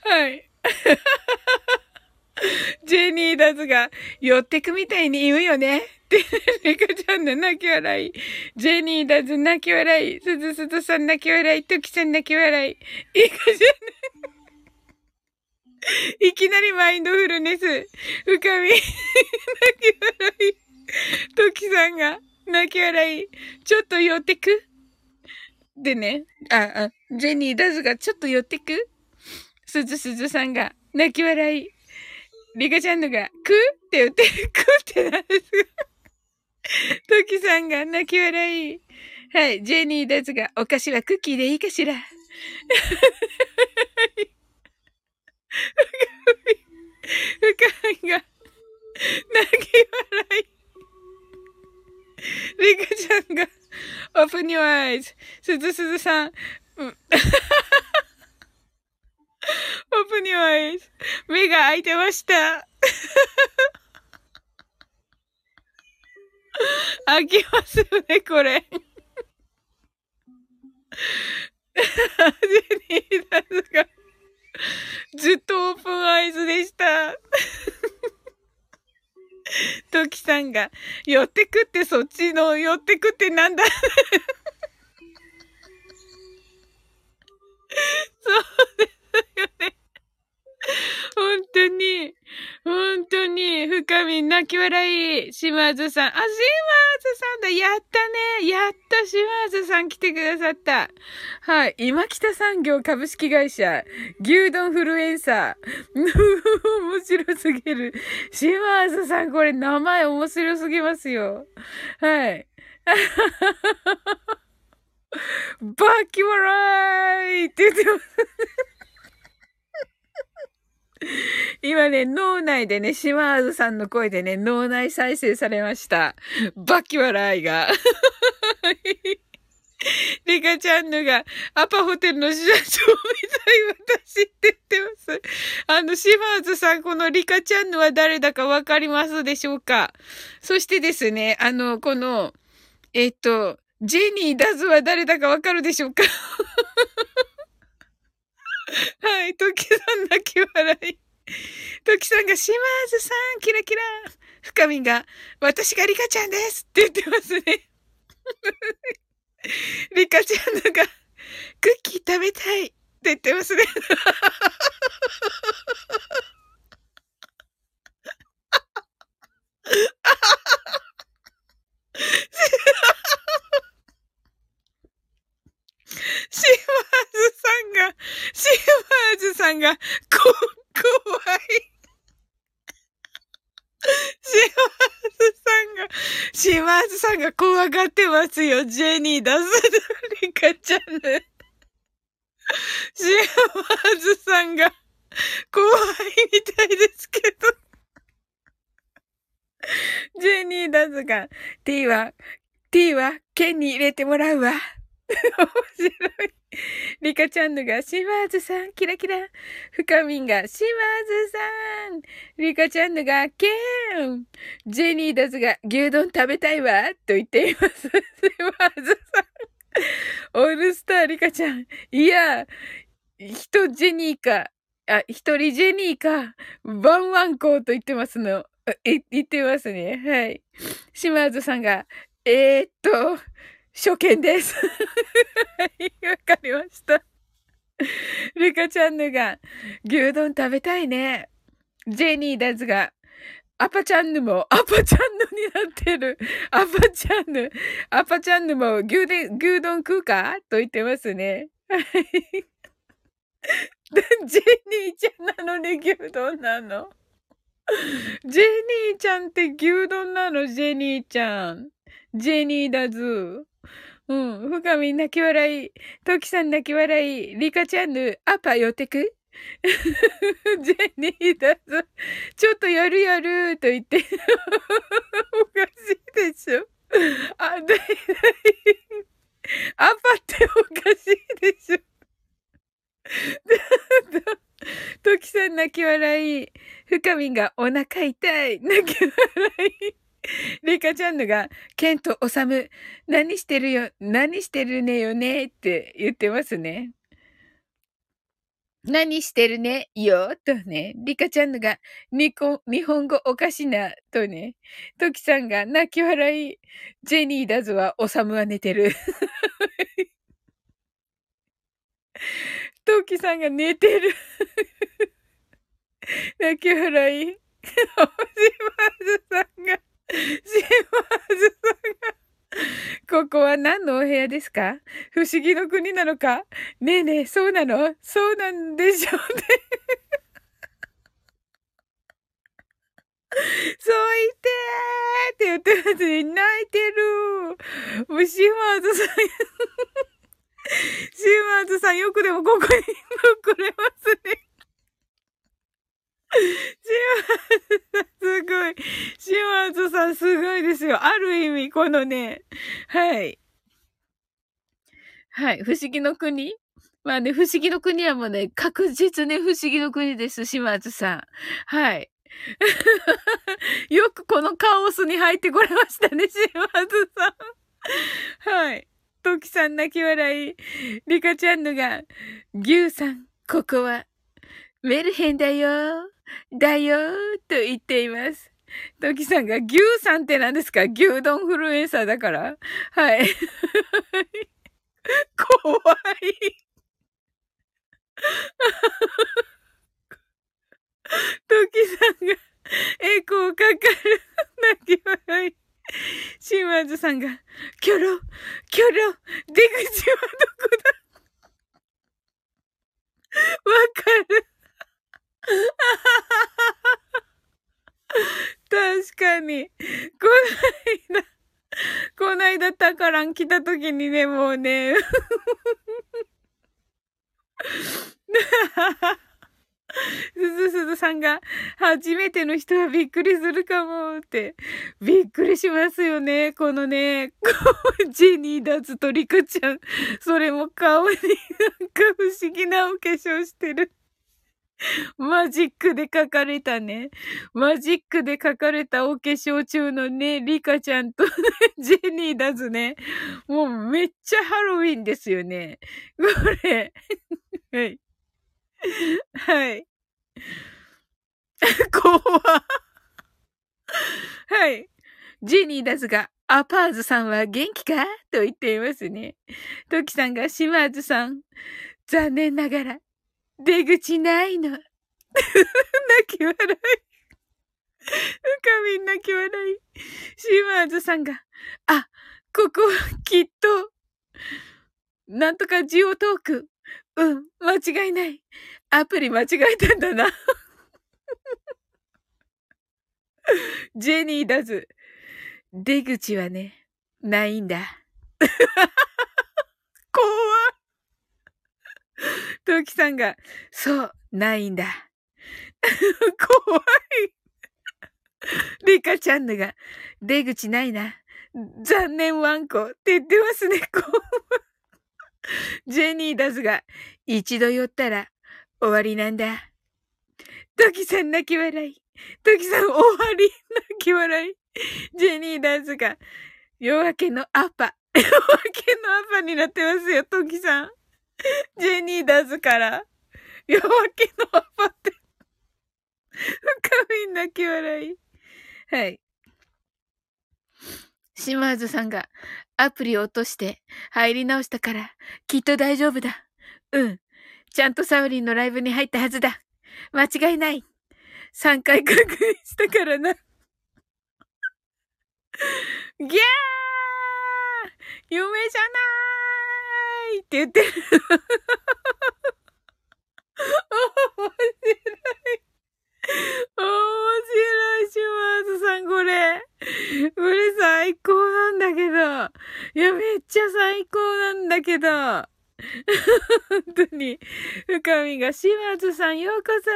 はい。ジェニーダズが寄ってくみたいに言うよね。って、リカちゃんの泣き笑い。ジェニーダズ泣き笑い。すずすずさん泣き笑い。トキちゃん泣き笑い。イカちゃん、いきなりマインドフルネス。深み。泣き笑い。トキさんが泣き笑い。ちょっと寄ってく？でね。あ、あ、ジェニーダズがちょっと寄ってく？すずすずさんが泣き笑い。リカちゃんのが、くって言って、くってなんですが。トキさんが泣き笑い。はい。ジェニーダズが、お菓子はクッキーでいいかしら。深みが、泣き笑い。リカちゃんが、open your eyes. すずすずさん。うん。open your eyes. 目が開いてました。開きますよね、これ。ジェニーダズが、ずっとオープンアイズでした。トキさんが、寄ってくってそっちの寄ってくってなんだそうですよね。本当に、本当に、深み泣き笑い。島津さん。あ、島津さんだ。やったね。やっと島津さん来てくださった。はい。今北産業株式会社。牛丼フルエンサー。面白すぎる。島津さん、これ名前面白すぎますよ。はい。バキ笑いって言ってます。今ね、脳内でね、島津さんの声でね、脳内再生されました。バキ笑いが。リカちゃんのが、アパホテルの社長みたい私って言ってます。あの、島津さん、このリカちゃんのは誰だかわかりますでしょうかそしてですね、あの、この、えっと、ジェニー・ダズは誰だかわかるでしょうかはい、トキさん泣き笑い。トキさんが、島津さん、キラキラ。深みが、私がリカちゃんですって言ってますね。リカちゃんのが、クッキー食べたいって言ってますね。シマーズさんが、シマーズさんが、こ、怖い。シマーズさんが、シマーズさんが怖がってますよ。ジェニー出すリカちゃんね。シマーズさんが怖いみたいですけど。ジェニー出すが、T は、T は剣に入れてもらうわ。面白い。リカちゃんのが、シマーズさん、キラキラ。深みんが、シマーズさん。リカちゃんのが、ケーン。ジェニーダズが、牛丼食べたいわ。と言っています。シマーズさん。オールスターリカちゃん。いや、人ジェニーか。あ、一人ジェニーか。ワンワンコーと言ってますの。言ってますね。はい。シマーズさんが、えー、っと、初見です。わかりました。リカちゃんのが、牛丼食べたいね。ジェニーダズが、アパチャンヌも、アパチャンヌになってる。アパチャンヌ、アパチャンヌも牛で牛丼食うか？と言ってますね。ジェニーちゃんなのに牛丼なの？ジェニーちゃんって牛丼なの？ジェニーちゃん。ジェニーだず。うん。深みん泣き笑い。トキさん泣き笑い。リカちゃんぬ、アパ寄ってく？ジェニーだぞ。ちょっとやるやると言って。おかしいでしょ。あ、だいだい。アパっておかしいでしょ。トキさん泣き笑い。深みんがお腹痛い。泣き笑い。リカちゃんのが、ケント・オサム、何してるよ、何してるねよねって言ってますね。何してるねよとね。リカちゃんのが、日本語おかしなとね。トキさんが泣き笑い。ジェニーだぞは、オサムは寝てる。トキさんが寝てる。泣き笑い。おしまずさんが、ここは何のお部屋ですか？不思議の国なのか？ねえねえ、そうなの？そうなんでしょうね。そう言ってーって言ってますね。泣いてるもうシマーズさん、シマーズさんよくでもここに残れますね。シマズ、すごい。シマズさん、すごいですよ。ある意味、このね、はい。はい。不思議の国？まあね、不思議の国はもうね、確実に不思議の国です、島津さん。はい。よくこのカオスに入ってこれましたね、島津さん。はい。トキさん泣き笑い。リカちゃんのが、牛さん、ここは、メルヘンだよ。だよと言っています。トキさんが牛さんって何ですか？牛丼フルエンサーだからはい。怖い。トキさんがエコーかかる。泣き笑い。島津さんが、キョロ、キョロ、出口はどこだ？わかる。確かに。こないだ、こないだタカラン来た時にね、もうね。すずすずさんが、初めての人はびっくりするかもって。びっくりしますよね。このね、ジェニーダズとリカちゃん。それも顔になんか不思議なお化粧してる。マジックで書かれたね。マジックで書かれたお化粧中のね、リカちゃんとね、ジェニーだずね。もうめっちゃハロウィンですよね。これ。はい。はい。怖はい。ジェニーだずが、アパーズさんは元気か？と言っていますね。トキさんが、島津さん、残念ながら、出口ないの。泣き笑い。深みん泣き笑い。島津さんが、あ、ここはきっと、なんとかジオトーク。うん、間違いない。アプリ間違えたんだな。ジェニーだず。出口はね、ないんだ。怖いトキさんが、そう、ないんだ。怖い。リカちゃんのが、出口ないな。残念ワンコって言ってますね、こジェニーだずが、一度寄ったら終わりなんだ。トキさん泣き笑い。トキさん終わり泣き笑い。ジェニーダンスが、夜明けのアパ。夜明けのアパになってますよ、トキさん。ジェニーダンスから、夜明けのアパって。深み泣き笑い。はい。島津さんがアプリを落として入り直したからきっと大丈夫だ。うん。ちゃんとサウリンのライブに入ったはずだ。間違いない。3回確認したからな。ギャー夢じゃないって言ってる。面白い。面白い、島津さん、これ。これ最高なんだけど。いや、めっちゃ最高なんだけど。本当に。深みが、島津さんようこそ。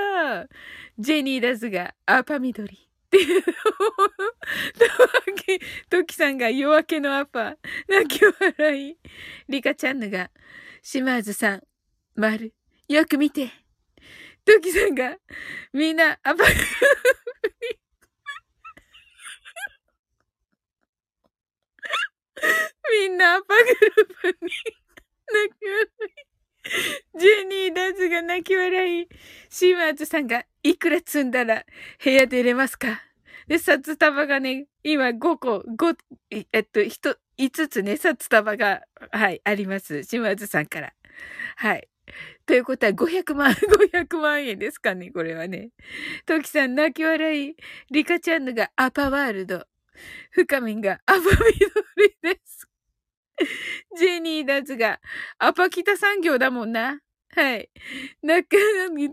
ジェニーダズが、アパ緑。っていう。トキさんが夜明けのアパ。泣き笑い。リカちゃんのが、島津さん、丸。よく見て。トキさんが、みんな、アパ、みんなアパグループに、泣き笑い。ジェニーダズが泣き笑い。シーマーズさんが、いくら積んだら部屋出れますか？で、札束がね、今5個、5、えっと、1、5つね、札束が、はい、あります。島津さんから。はい。ということは500万、500万円ですかね、これはね。トキさん泣き笑い。リカちゃんのがアパワールド。深みんがアパ緑です。ジェニーズがアパ北産業だもんな。はい。泣く、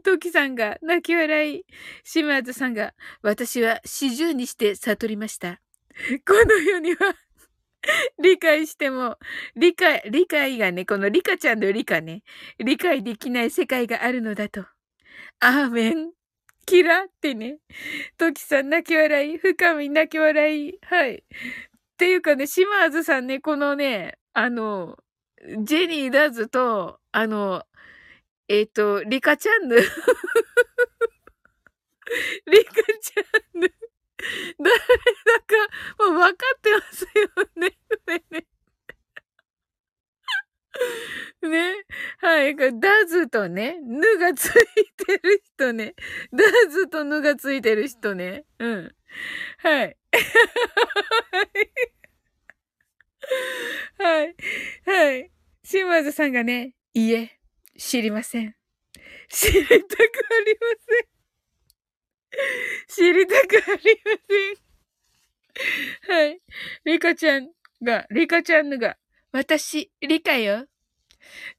トキさんが泣き笑い。島津さんが私は四十にして悟りました。この世には理解しても、理解、理解がね、このリカちゃんの理科ね、理解できない世界があるのだと。アーメン。キラってね。トキさん泣き笑い。深み泣き笑い。はい。っていうかね、島津さんね、このね、あの、ジェニーダズと、あの、えっ、ー、と、リカちゃんぬ。リカちゃんぬ。誰だか、もう分かってますよね。ね。ね。はい。ダズとね、ぬがついてる人ね。ダズとぬがついてる人ね。うん。はい。はい。はい。島津さんがね、いえ、知りません。知りたくありません。知りたくありません。はい。リカちゃんが、リカちゃんのが、私、リカよ。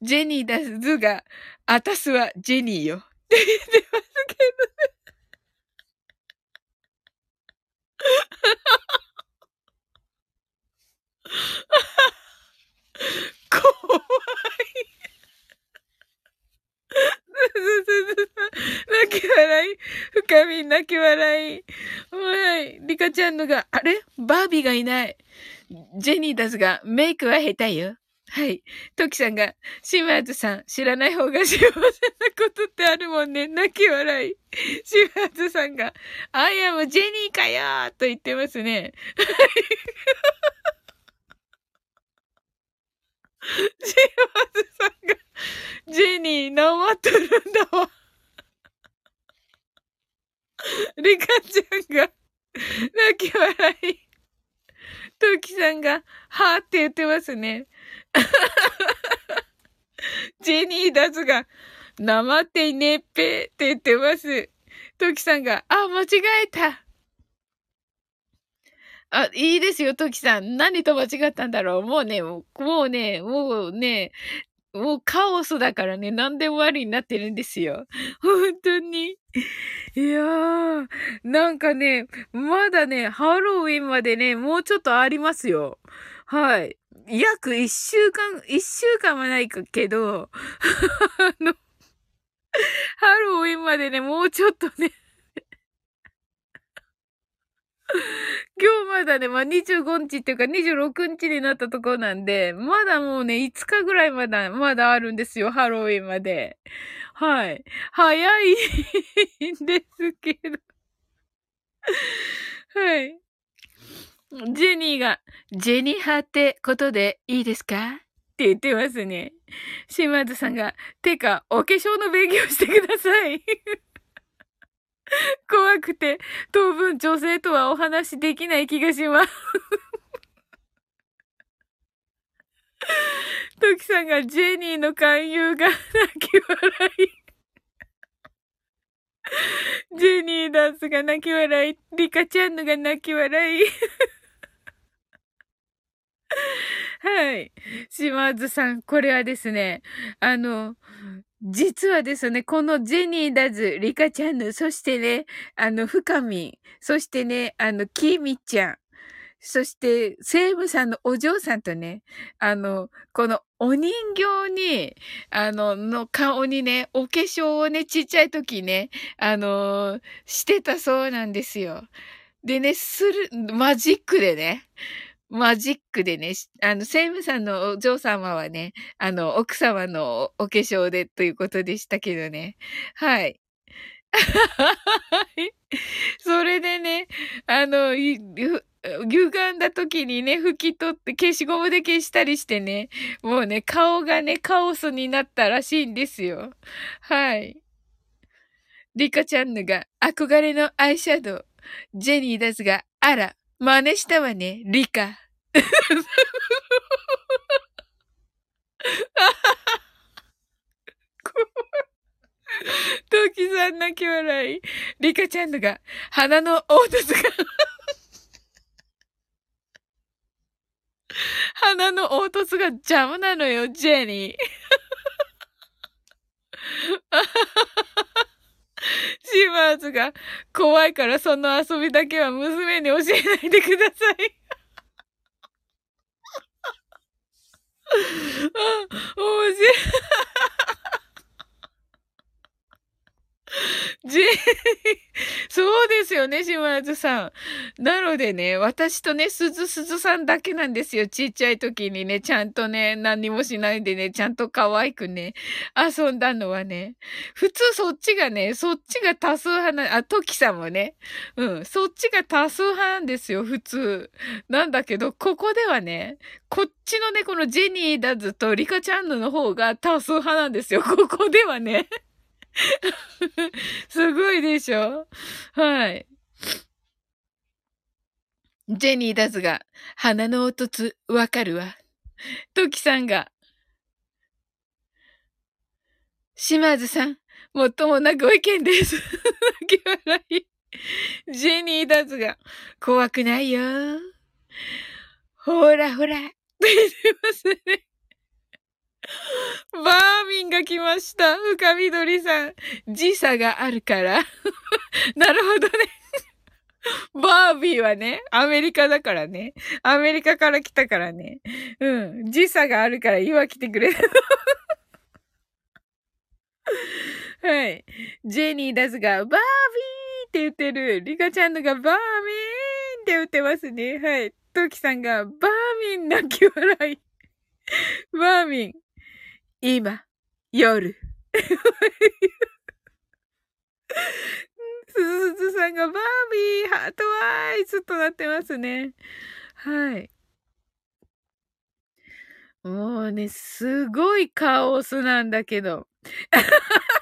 ジェニーだずが、あたすはジェニーよ。って言ってますけどね。怖い。泣き笑い。深み泣き笑い。はい。リカちゃんのが、あれ？バービーがいない。ジェニーダスが、メイクは下手よ。はい。トキさんが、シマーズさん、知らない方が幸せなことってあるもんね。泣き笑い。シマーズさんが、アイアムジェニーかよーと言ってますね。はい。シマズさんが、ジェニー、なまっとるんだわ。リカちゃんが、泣き笑い。トキさんが、はーって言ってますね。ジェニーダズが、なまっていねっぺって言ってます。トキさんが、あ、間違えた。あ、いいですよ、トキさん。何と間違ったんだろう。もうね、もうね、もうね、もうカオスだからね、何でもありになってるんですよ。本当に。いやー、なんかね、まだね、ハロウィンまでね、もうちょっとありますよ。はい。約一週間、一週間はないけど、あの、ハロウィンまでね、もうちょっとね 今日まだね、まあ、25日っていうか26日になったところなんで、まだもうね、5日ぐらいまだ、まだあるんですよ、ハロウィンまで。はい。早いんですけど はい。ジェニーが、ジェニハってことでいいですか？って言ってますね。島津さんが、てか、お化粧の勉強してください。怖くて、当分女性とはお話できない気がします。トキさんがジェニーの勧誘が泣き笑い。ジェニーダンスが泣き笑い。リカちゃんのが泣き笑い。はい。島津さん、これはですね、あの、実はですね、このジェニーダズ、リカちゃんの、そしてね、あの、深み、そしてね、あの、キーミちゃん、そして、セームさんのお嬢さんとね、あの、このお人形に、あの、の顔にね、お化粧をね、ちっちゃい時ね、あのしてたそうなんですよ。でね、する、マジックでね、マジックでね、あの、セイムさんのお嬢様はね、あの、奥様のお化粧でということでしたけどね。はい。それでね、あの、歪んだ時にね、拭き取って消しゴムで消したりしてね、もうね、顔がね、カオスになったらしいんですよ。はい。リカちゃんのが憧れのアイシャドウ。ジェニーダズが、あら、真似したわね、リカ。トキさん泣き笑い。リカちゃんのが、鼻の凹凸が鼻の凹凸が邪魔なのよ、ジェニー。シーバーズが怖いからその遊びだけは娘に教えないでください。あ、面白い。じ、そうですよね、島津さん。なのでね、私とね、鈴鈴さんだけなんですよ。ちっちゃい時にね、ちゃんとね、何もしないでね、ちゃんと可愛くね、遊んだのはね。普通そっちがね、そっちが多数派な、あ、トキさんもね、うん、そっちが多数派なんですよ、普通。なんだけど、ここではね、こっちのね、このジェニーダズとリカちゃんの方が多数派なんですよ。ここではね。すごいでしょ？はい。ジェニーダズが、鼻の音つ、わかるわ。トキさんが、島津さん、もっともなご意見です。泣き笑い。ジェニーダズが、怖くないよ。ほらほら。って言ってますね。バーミンが来ました。深緑さん。時差があるから。なるほどね。バービーはね、アメリカだからね。アメリカから来たからね。うん。時差があるから今来てくれ。はい。ジェニーダズが、バービーって言ってる。リカちゃんのが、バーミーンって言ってますね。はい。トキさんが、バーミン泣き笑い。バーミン。今、夜。すずずさんがバービー、ハートワイズとなってますね。はい。もうね、すごいカオスなんだけど。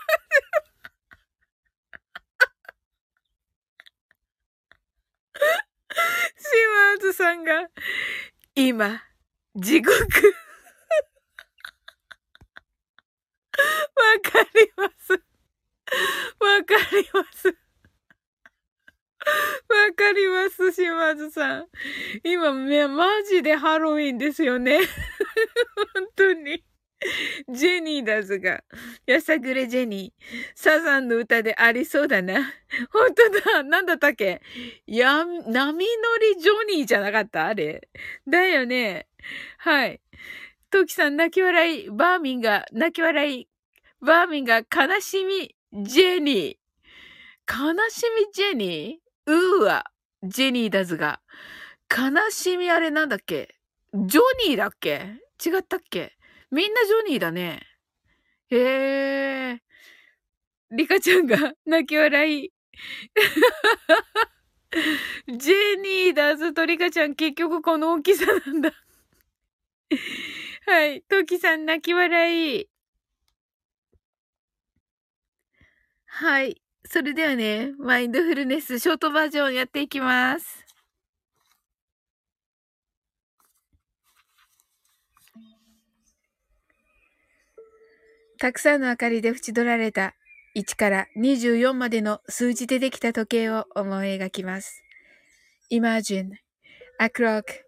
島津さんが、今、地獄。わわかります。わかります。わかります、島津さん。今、ねマジでハロウィンですよね。本当に。ジェニーだずが。やさぐれジェニー。サザンの歌でありそうだな。本当だ。なんだったっけ？や、波乗りジョニーじゃなかった？あれ。だよね。はい。トキさん泣き笑い。バーミンが泣き笑い。バーミンが悲しみジェニー。悲しみジェニー？うーわ。ジェニーだずが。悲しみあれなんだっけ？ジョニーだっけ？違ったっけ？みんなジョニーだね。へえ。リカちゃんが泣き笑い。ジェニーだずとリカちゃん結局この大きさなんだはい。トキさん泣き笑い。はい。それではね、マインドフルネスショートバージョンやっていきます。たくさんの明かりで縁取られた1から24までの数字でできた時計を思い描きます。Imagine a clock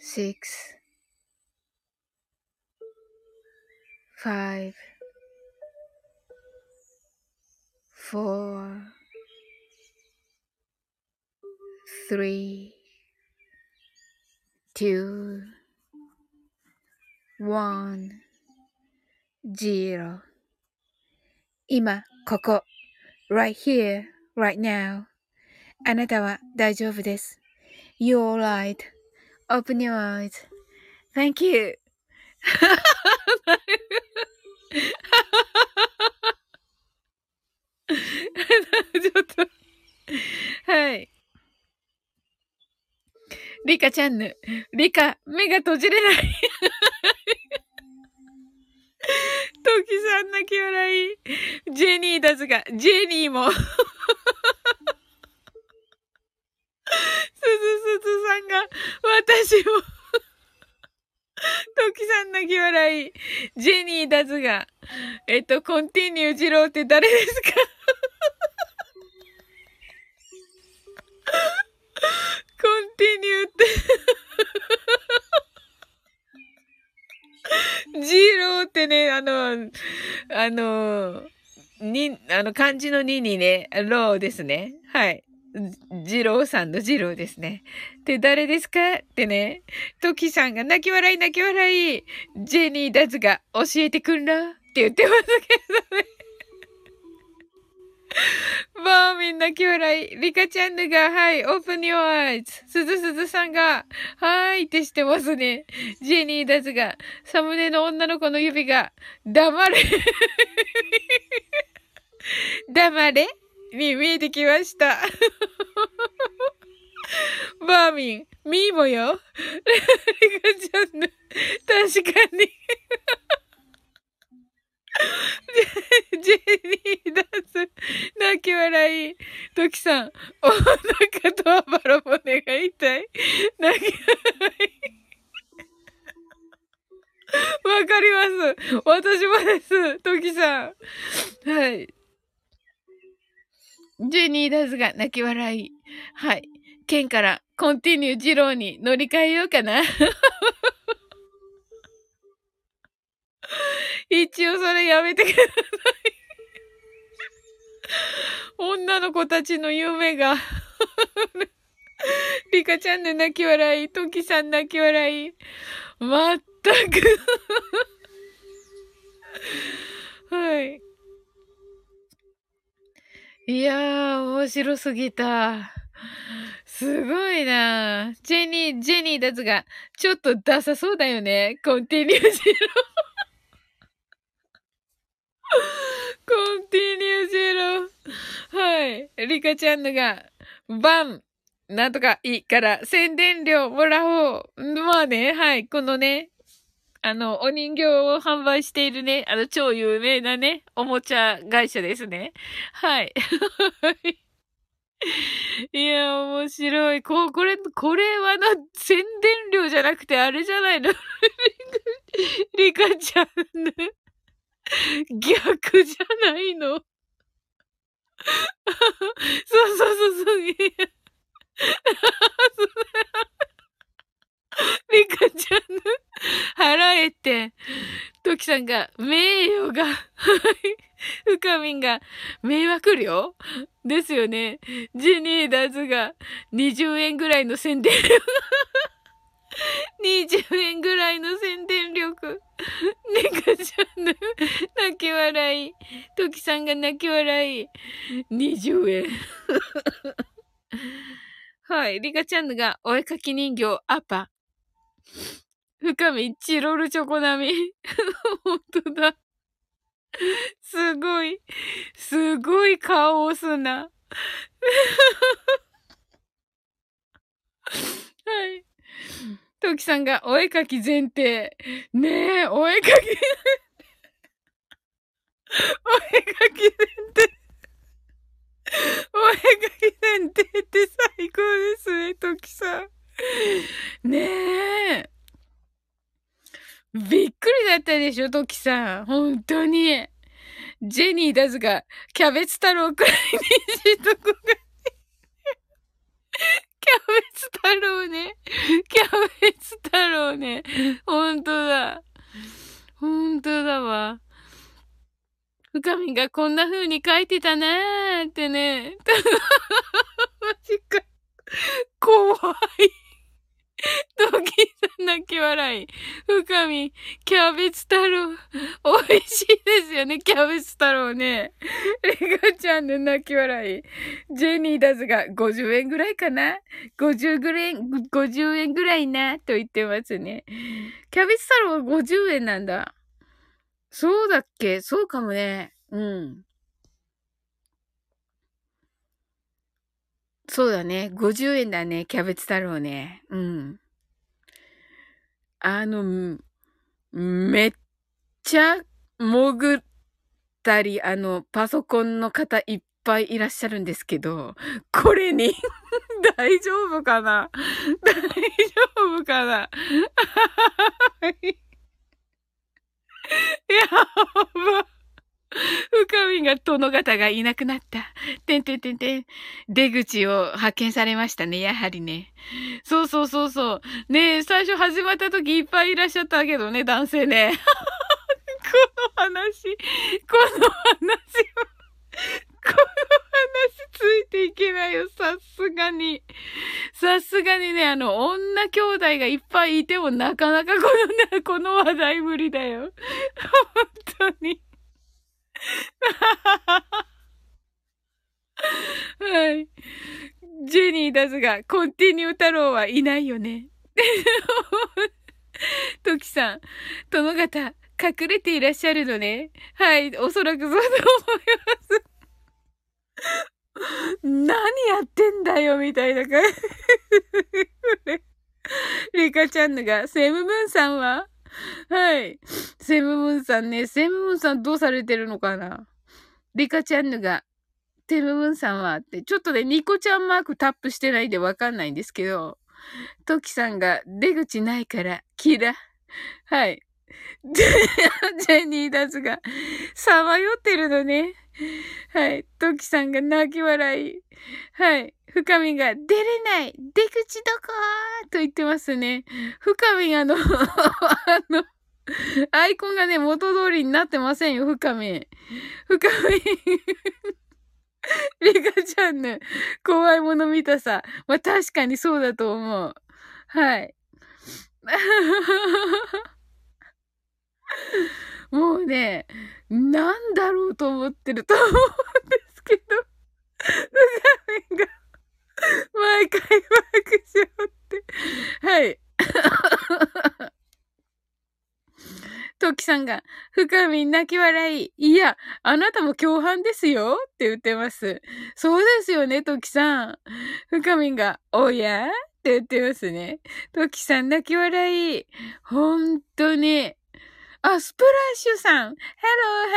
6 5 4 3 2 1 0今、ここ、right here, right now あなたは大丈夫です。You're alright.Open your eyes.Thank you. ちょっとはい。リカちゃんぬ。リカ、目が閉じれない。トキさん泣き笑い。ジェニーだずが、ジェニーも。すずすずさんが、私も。トキさん泣き笑い。ジェニーだずが、えっと、コンティニュージローって誰ですか？コンティニューってジローってね、あの、あの、に、あの、漢字の2にね、ローですね。はい。ジローさんのジローですね。で、誰ですか？ってね、トキさんが泣き笑い泣き笑い、ジェニー・ダズが教えてくんら？って言ってますけどね。バーミン泣き笑い。リカちゃんぬが、はい、オープンヨアアイズ。すずすずさんが、はーいってしてますね。ジェニーダズが、サムネの女の子の指が、黙れ。黙れ？に見えてきました。バーミン、ミーもよ。リカちゃんぬ、確かに。ジェニーダンス、泣き笑い。トキさん、お腹とあばら骨が痛い。泣き笑い。わかります。私もです。トキさん。はい。ジェニーダンスが泣き笑い。はい。ケンからコンティニュージローに乗り換えようかな。一応それやめてください。女の子たちの夢が リカちゃんで泣き笑い、トキさん泣き笑い。まったく はい。いやー、面白すぎた。すごいなジェニー、ジェニーだつが、ちょっとダサそうだよね。コンティニュージロコンティニューゼロ。はい。リカちゃんのが、バンなんとかいいから宣伝料もらおう。まあね、はい。このね、あの、お人形を販売しているね、あの、超有名なね、おもちゃ会社ですね。はい。いや、面白い。こう、これ、これはな、宣伝料じゃなくて、あれじゃないの？リカちゃんね。逆じゃないの？そうそうそうそう。リカちゃんの腹減って、トキさんが、名誉が、はい。深みんが、迷惑料？ですよね。ジェニーダーズが、20円ぐらいの宣伝料。20円ぐらいの宣伝力。ネカちゃんの泣き笑い。トキさんが泣き笑い。20円。はい。リカちゃんのがお絵かき人形アパ。深みチロルチョコ並み。本当だ。すごい、すごい顔をすな。はい。トキさんがお絵かき前提。ねえ、お絵かきお絵かき前提。お絵かき前提って最高ですね、トキさん。ねえ。びっくりだったでしょ、トキさん。本当に。ジェニーだずが、キャベツ太郎くらいにしとこが キャベツ太郎ね。キャベツ太郎ね。ほんとだ。ほんとだわ。深みがこんな風に書いてたなーってね。マジか。怖い。ドキさん泣き笑い。深み、キャベツ太郎。美味しいですよね、キャベツ太郎ね。リガちゃんの泣き笑い。ジェニーダズが50円ぐらいかな ?50 ぐらい、50円ぐらいなと言ってますね。キャベツ太郎は50円なんだ。そうだっけ？そうかもね。うん。そうだね。50円だね。キャベツ太郎ね。うん。あの、めっちゃ潜ったり、あの、パソコンの方いっぱいいらっしゃるんですけど、これに 大丈夫かな？大丈夫かな？やば。深みが殿方がいなくなった。てんてんてんてん。出口を発見されましたね、やはりね。そうそうそうそう。ねえ、最初始まった時いっぱいいらっしゃったけどね、男性ね。この話、この話は、この話ついていけないよ、さすがに。さすがにね、あの、女兄弟がいっぱいいてもなかなかこの、この話題無理だよ。本当に。はい。ジェニーだずが、コンティニュー太郎はいないよね。トキさん、殿方、隠れていらっしゃるのね。はい、おそらくそうと思います。何やってんだよ、みたいな感じ。リカちゃんのが、セムムーンさんは？はい。セムムーンさんね、セムムーンさんどうされてるのかな？リカちゃんのが、セムムーンさんはって、ちょっとね、ニコちゃんマークタップしてないでわかんないんですけど、トキさんが出口ないから、キラ。はい。ジェニーダズが、さまよってるのね。はい。トキさんが泣き笑い。はい。深みが、出れない出口どこと言ってますね。深みがあのあの、アイコンがね、元通りになってませんよ、深み。深みリカちゃんね、怖いもの見たさ。まあ、確かにそうだと思う。はい。もうね、なんだろうと思ってると思うんですけど、画面が、毎回爆笑って。はい。トキさんが、深み泣き笑い。いや、あなたも共犯ですよって言ってます。そうですよね、トキさん。深みが、おや？って言ってますね。トキさん泣き笑い。本当に。あ、スプラッシュさん。Hello,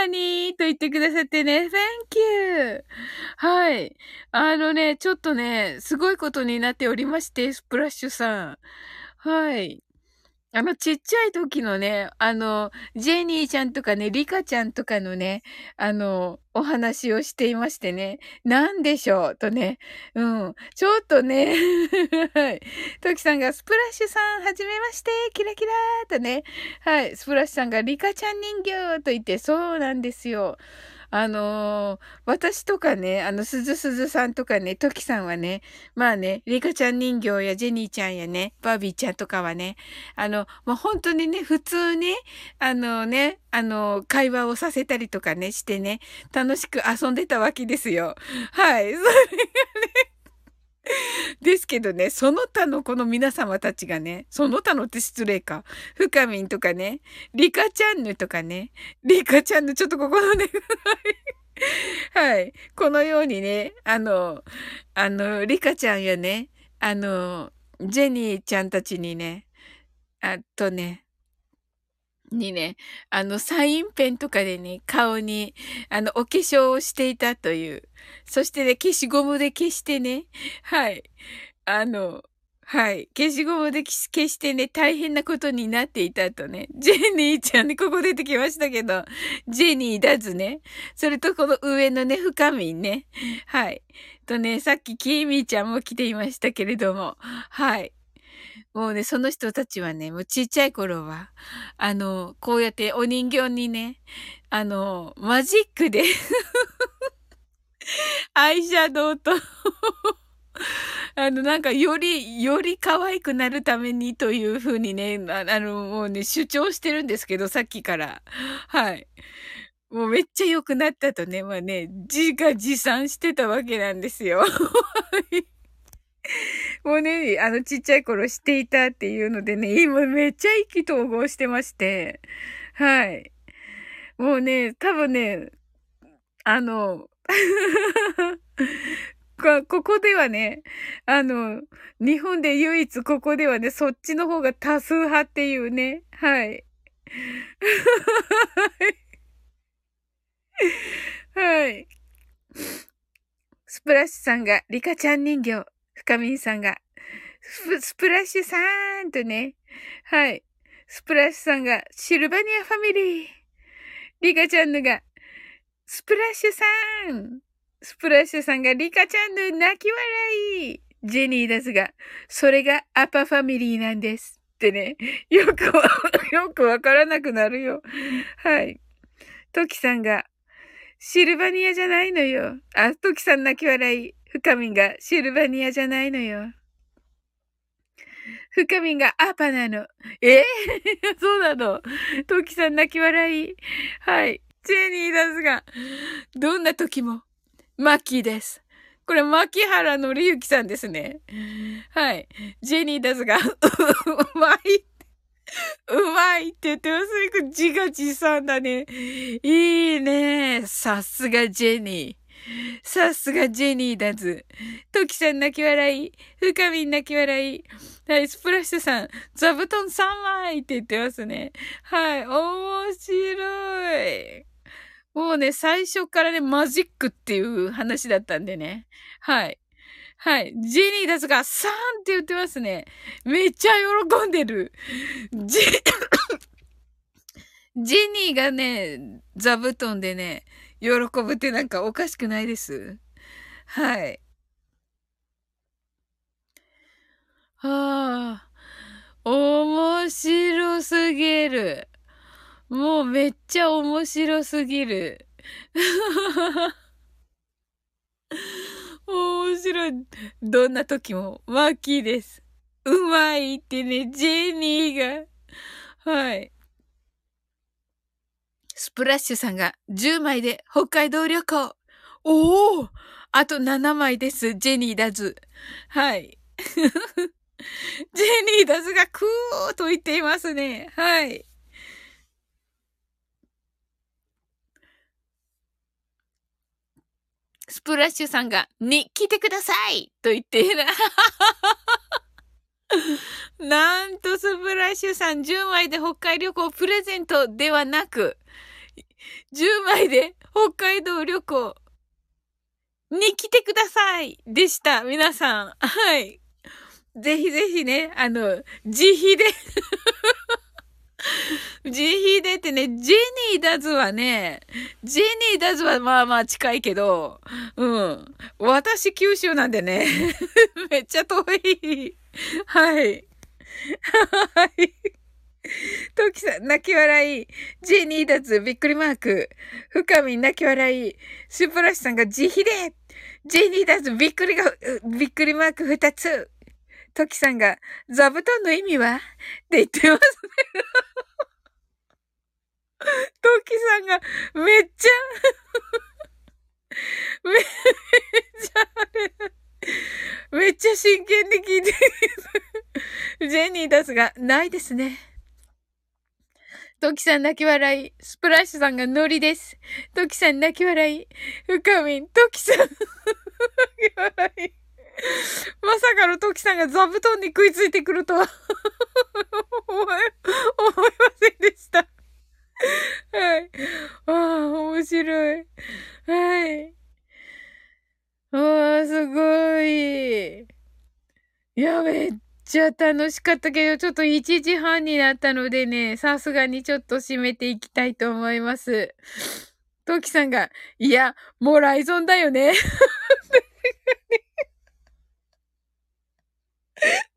honey! と言ってくださってね。Thank you! はい。あのね、ちょっとね、すごいことになっておりまして、スプラッシュさん。はい。あの、ちっちゃい時のね、あの、ジェニーちゃんとかね、リカちゃんとかのね、あの、お話をしていましてね、なんでしょうとね、うん、ちょっとね、はい。トキさんが、スプラッシュさん、はじめまして、キラキラーとね、はい。スプラッシュさんが、リカちゃん人形と言って、そうなんですよ。あのー、私とかね、あの、鈴鈴さんとかね、トキさんはね、まあね、リカちゃん人形やジェニーちゃんやね、バービーちゃんとかはね、あの、まあ、本当にね、普通に、あのね、あの、会話をさせたりとかね、してね、楽しく遊んでたわけですよ。はい。それがね、ですけどね、その他のこの皆様たちがね、その他のって失礼か。深みんとかね、リカチャンヌとかね、リカチャンヌ、ちょっとここのね、はい。このようにね、あの、あの、リカちゃんやね、あの、ジェニーちゃんたちにね、あとね、にね、あの、サインペンとかでね、顔に、あの、お化粧をしていたという。そしてね、消しゴムで消してね、はい。あの、はい。消しゴムで消してね、大変なことになっていたとね。ジェニーちゃんね、ここ出てきましたけど、ジェニーだずね。それとこの上のね、深みね。はい。とね、さっきキーミーちゃんも来ていましたけれども、はい。もうね、その人たちはね、もうちっちゃい頃は、あの、こうやってお人形にね、あの、マジックでアイシャドウとあの、なんか、より、より可愛くなるためにというふうにね、あの、もうね、主張してるんですけど、さっきから。はい。もうめっちゃ良くなったとね、まあね、自画自賛してたわけなんですよ。はい もうね、あのちっちゃい頃していたっていうのでね、今めっちゃ意気投合してまして、はい。もうね、多分ね、あの、ここではね、あの、日本で唯一ここではね、そっちの方が多数派っていうね、はい。はい。スプラッシュさんが、リカちゃん人形。深みんさんが、スプラッシュさーんとね。はい。スプラッシュさんが、シルバニアファミリー。リカちゃんのが、スプラッシュさん。スプラッシュさんが、リカちゃんの泣き笑い。ジェニーですが、それがアパファミリーなんです。ってね。よく、よくわからなくなるよ。はい。トキさんが、シルバニアじゃないのよ。あ、トキさん泣き笑い。深みが、シルバニアじゃないのよ。深みがアパなの。え？ー、そうなの？トキさん泣き笑い。はい。ジェニーダスが、どんな時も、マッキーです。これ、牧原のりゆきさんですね。はい。ジェニーダスが、うまい。うまいって言ってます。自画自賛だね。いいね。さすがジェニー。さすがジェニーだず。トキさん泣き笑い。深みん泣き笑い。はい、スプラッシュさん、座布団3枚って言ってますね。はい、面白い。もうね、最初からね、マジックっていう話だったんでね。はい。はい。ジェニーですが、3って言ってますね。めっちゃ喜んでる。ジ、ジェニーがね、座布団でね、喜ぶってなんかおかしくないですはい。はあ、面白すぎる。もうめっちゃ面白すぎる。面白い。どんな時も、マッキーです。うまいってね、ジェニーが。はい。スプラッシュさんが10枚で北海道旅行。おおあと7枚です、ジェニーダズ。はい。ジェニーダズがクーと言っていますね。はい。スプラッシュさんが、に、来てくださいと言っている。なんとスプラッシュさん10枚で北海旅行プレゼントではなく、10枚で北海道旅行に来てくださいでした。皆さん。はい。ぜひぜひね、あの、自費で 自費でってね、ジェニーダズはね、ジェニーダズはまあまあ近いけど、うん。私九州なんでね、めっちゃ遠い。はい。はい。トキさん、泣き笑い。ジェニーダズ、びっくりマーク。深み、泣き笑い。スプラシさんが自費で。ジェニーダズ、びっくりが、びっくりマーク二つ。トキさんが、座布団の意味は？って言ってますね。トキさんが、めっちゃめっちゃあれ、めっちゃ真剣に聞いてる。ジェニー出すが、ないですね。トキさん泣き笑い。スプラッシュさんがノリです。トキさん泣き笑い。深みん、トキさん泣き笑い。まさかのトキさんが座布団に食いついてくるとは思い、思いませんでした。はい。ああ、面白い。はい。ああ、すごい。いや、めっちゃ楽しかったけど、ちょっと1時半になったのでね、さすがにちょっと締めていきたいと思います。トキさんが、いや、もうライゾンだよね。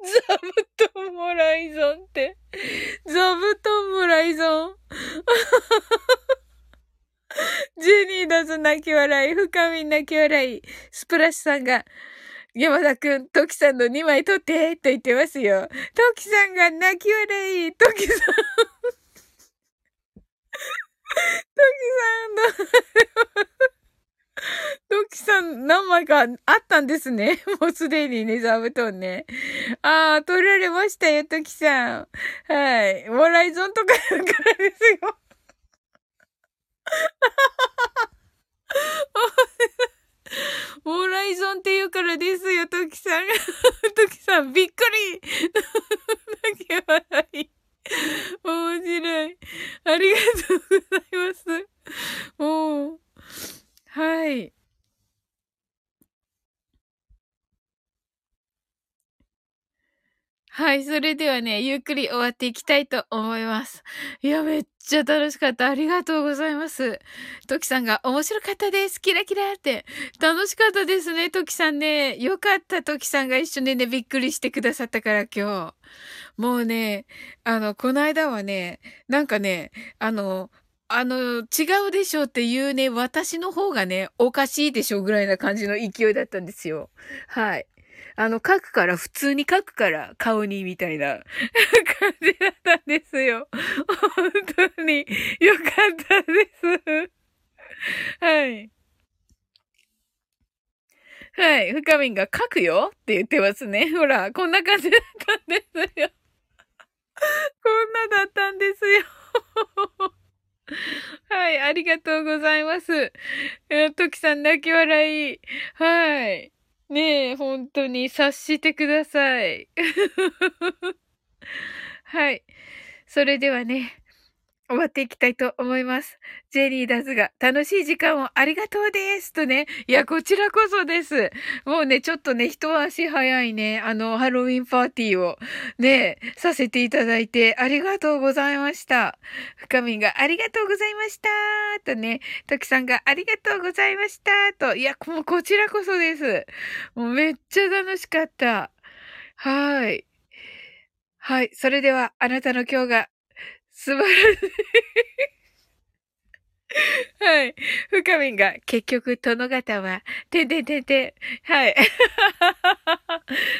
座布団もライゾンって。座布団もライゾン。ジェニーだぞ泣き笑い。深み泣き笑い。スプラッシュさんが、山田くん、トキさんの2枚取って、と言ってますよ。トキさんが泣き笑い。トキさん。トキさんのトキさん何枚かあったんですね。もうすでにね、座布団ね。ああ、取られましたよ、トキさん。はい。モライゾンとかだからですよ。モライゾンって言うからですよ、トキさん。トキさん、びっくり泣き笑い。面白い。ありがとうございます。もう。はい。はい。それではね、ゆっくり終わっていきたいと思います。いや、めっちゃ楽しかった。ありがとうございます。トキさんが面白かったです。キラキラって。楽しかったですね、トキさんね。よかった、トキさんが一緒にね、びっくりしてくださったから今日。もうね、あの、この間はね、なんかね、あの、あの、違うでしょっていうね、私の方がね、おかしいでしょぐらいな感じの勢いだったんですよ。はい。あの、書くから、普通に書くから、顔に、みたいな 感じだったんですよ。本当に、よかったです。はい。はい。深みんが書くよって言ってますね。ほら、こんな感じだったんですよ。こんなだったんですよ。はい、ありがとうございます。トキさん泣き笑い。はい。ねえ、本当に察してください。はい。それではね、終わっていきたいと思います。ジェニーダズが楽しい時間をありがとうです。とね。いや、こちらこそです。もうね、ちょっとね、一足早いね、あの、ハロウィンパーティーをね、させていただいてありがとうございました。深みがありがとうございました。とね、トキさんがありがとうございました。と。いや、もうこちらこそです。もうめっちゃ楽しかった。はい。はい。それでは、あなたの今日が素晴らしい。はい。深みんが、結局、殿方は、てんてんてんてん。はい。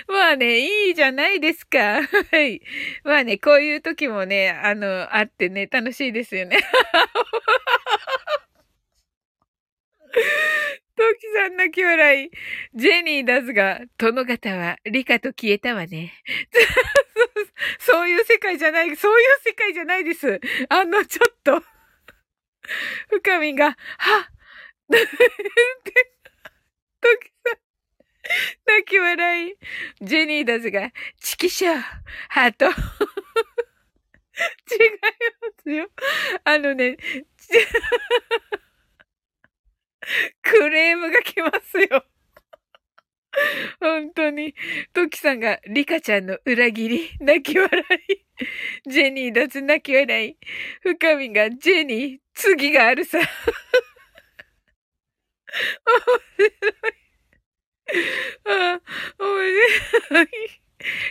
まあね、いいじゃないですか。はい。まあね、こういう時もね、あの、あってね、楽しいですよね。トキさん泣き笑い。ジェニーダズが、殿方はリカと消えたわね。そういう世界じゃない、そういう世界じゃないです。あの、ちょっと、深みが、はっトキさん、泣き笑い。ジェニーダズが、チキシャー、ハート。違いますよ。あのね、クレームが来ますよ。本当に。トキさんがリカちゃんの裏切り、泣き笑い。ジェニー脱泣き笑い。深みがジェニー、次があるさ。面白い。あ、面白い。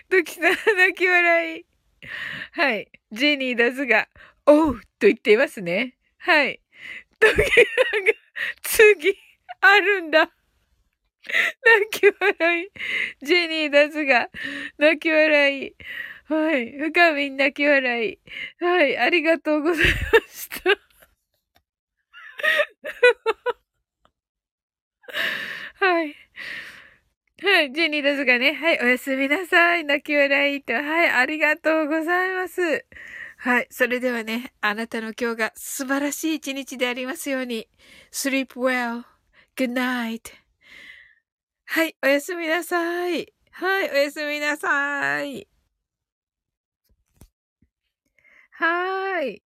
トキさん泣き笑い。はい。ジェニー脱が、おうと言っていますね。はい。トキさんが、次、あるんだ。泣き笑い。ジェニーダズが、泣き笑い。はい。深みん泣き笑い。はい。ありがとうございました。はい。はい。ジェニーダズがね、はい。おやすみなさい。泣き笑いと。はい。ありがとうございます。はい。それではね、あなたの今日が素晴らしい一日でありますように。sleep well. good night. はい、おやすみなさい。はい、おやすみなさい。はーい。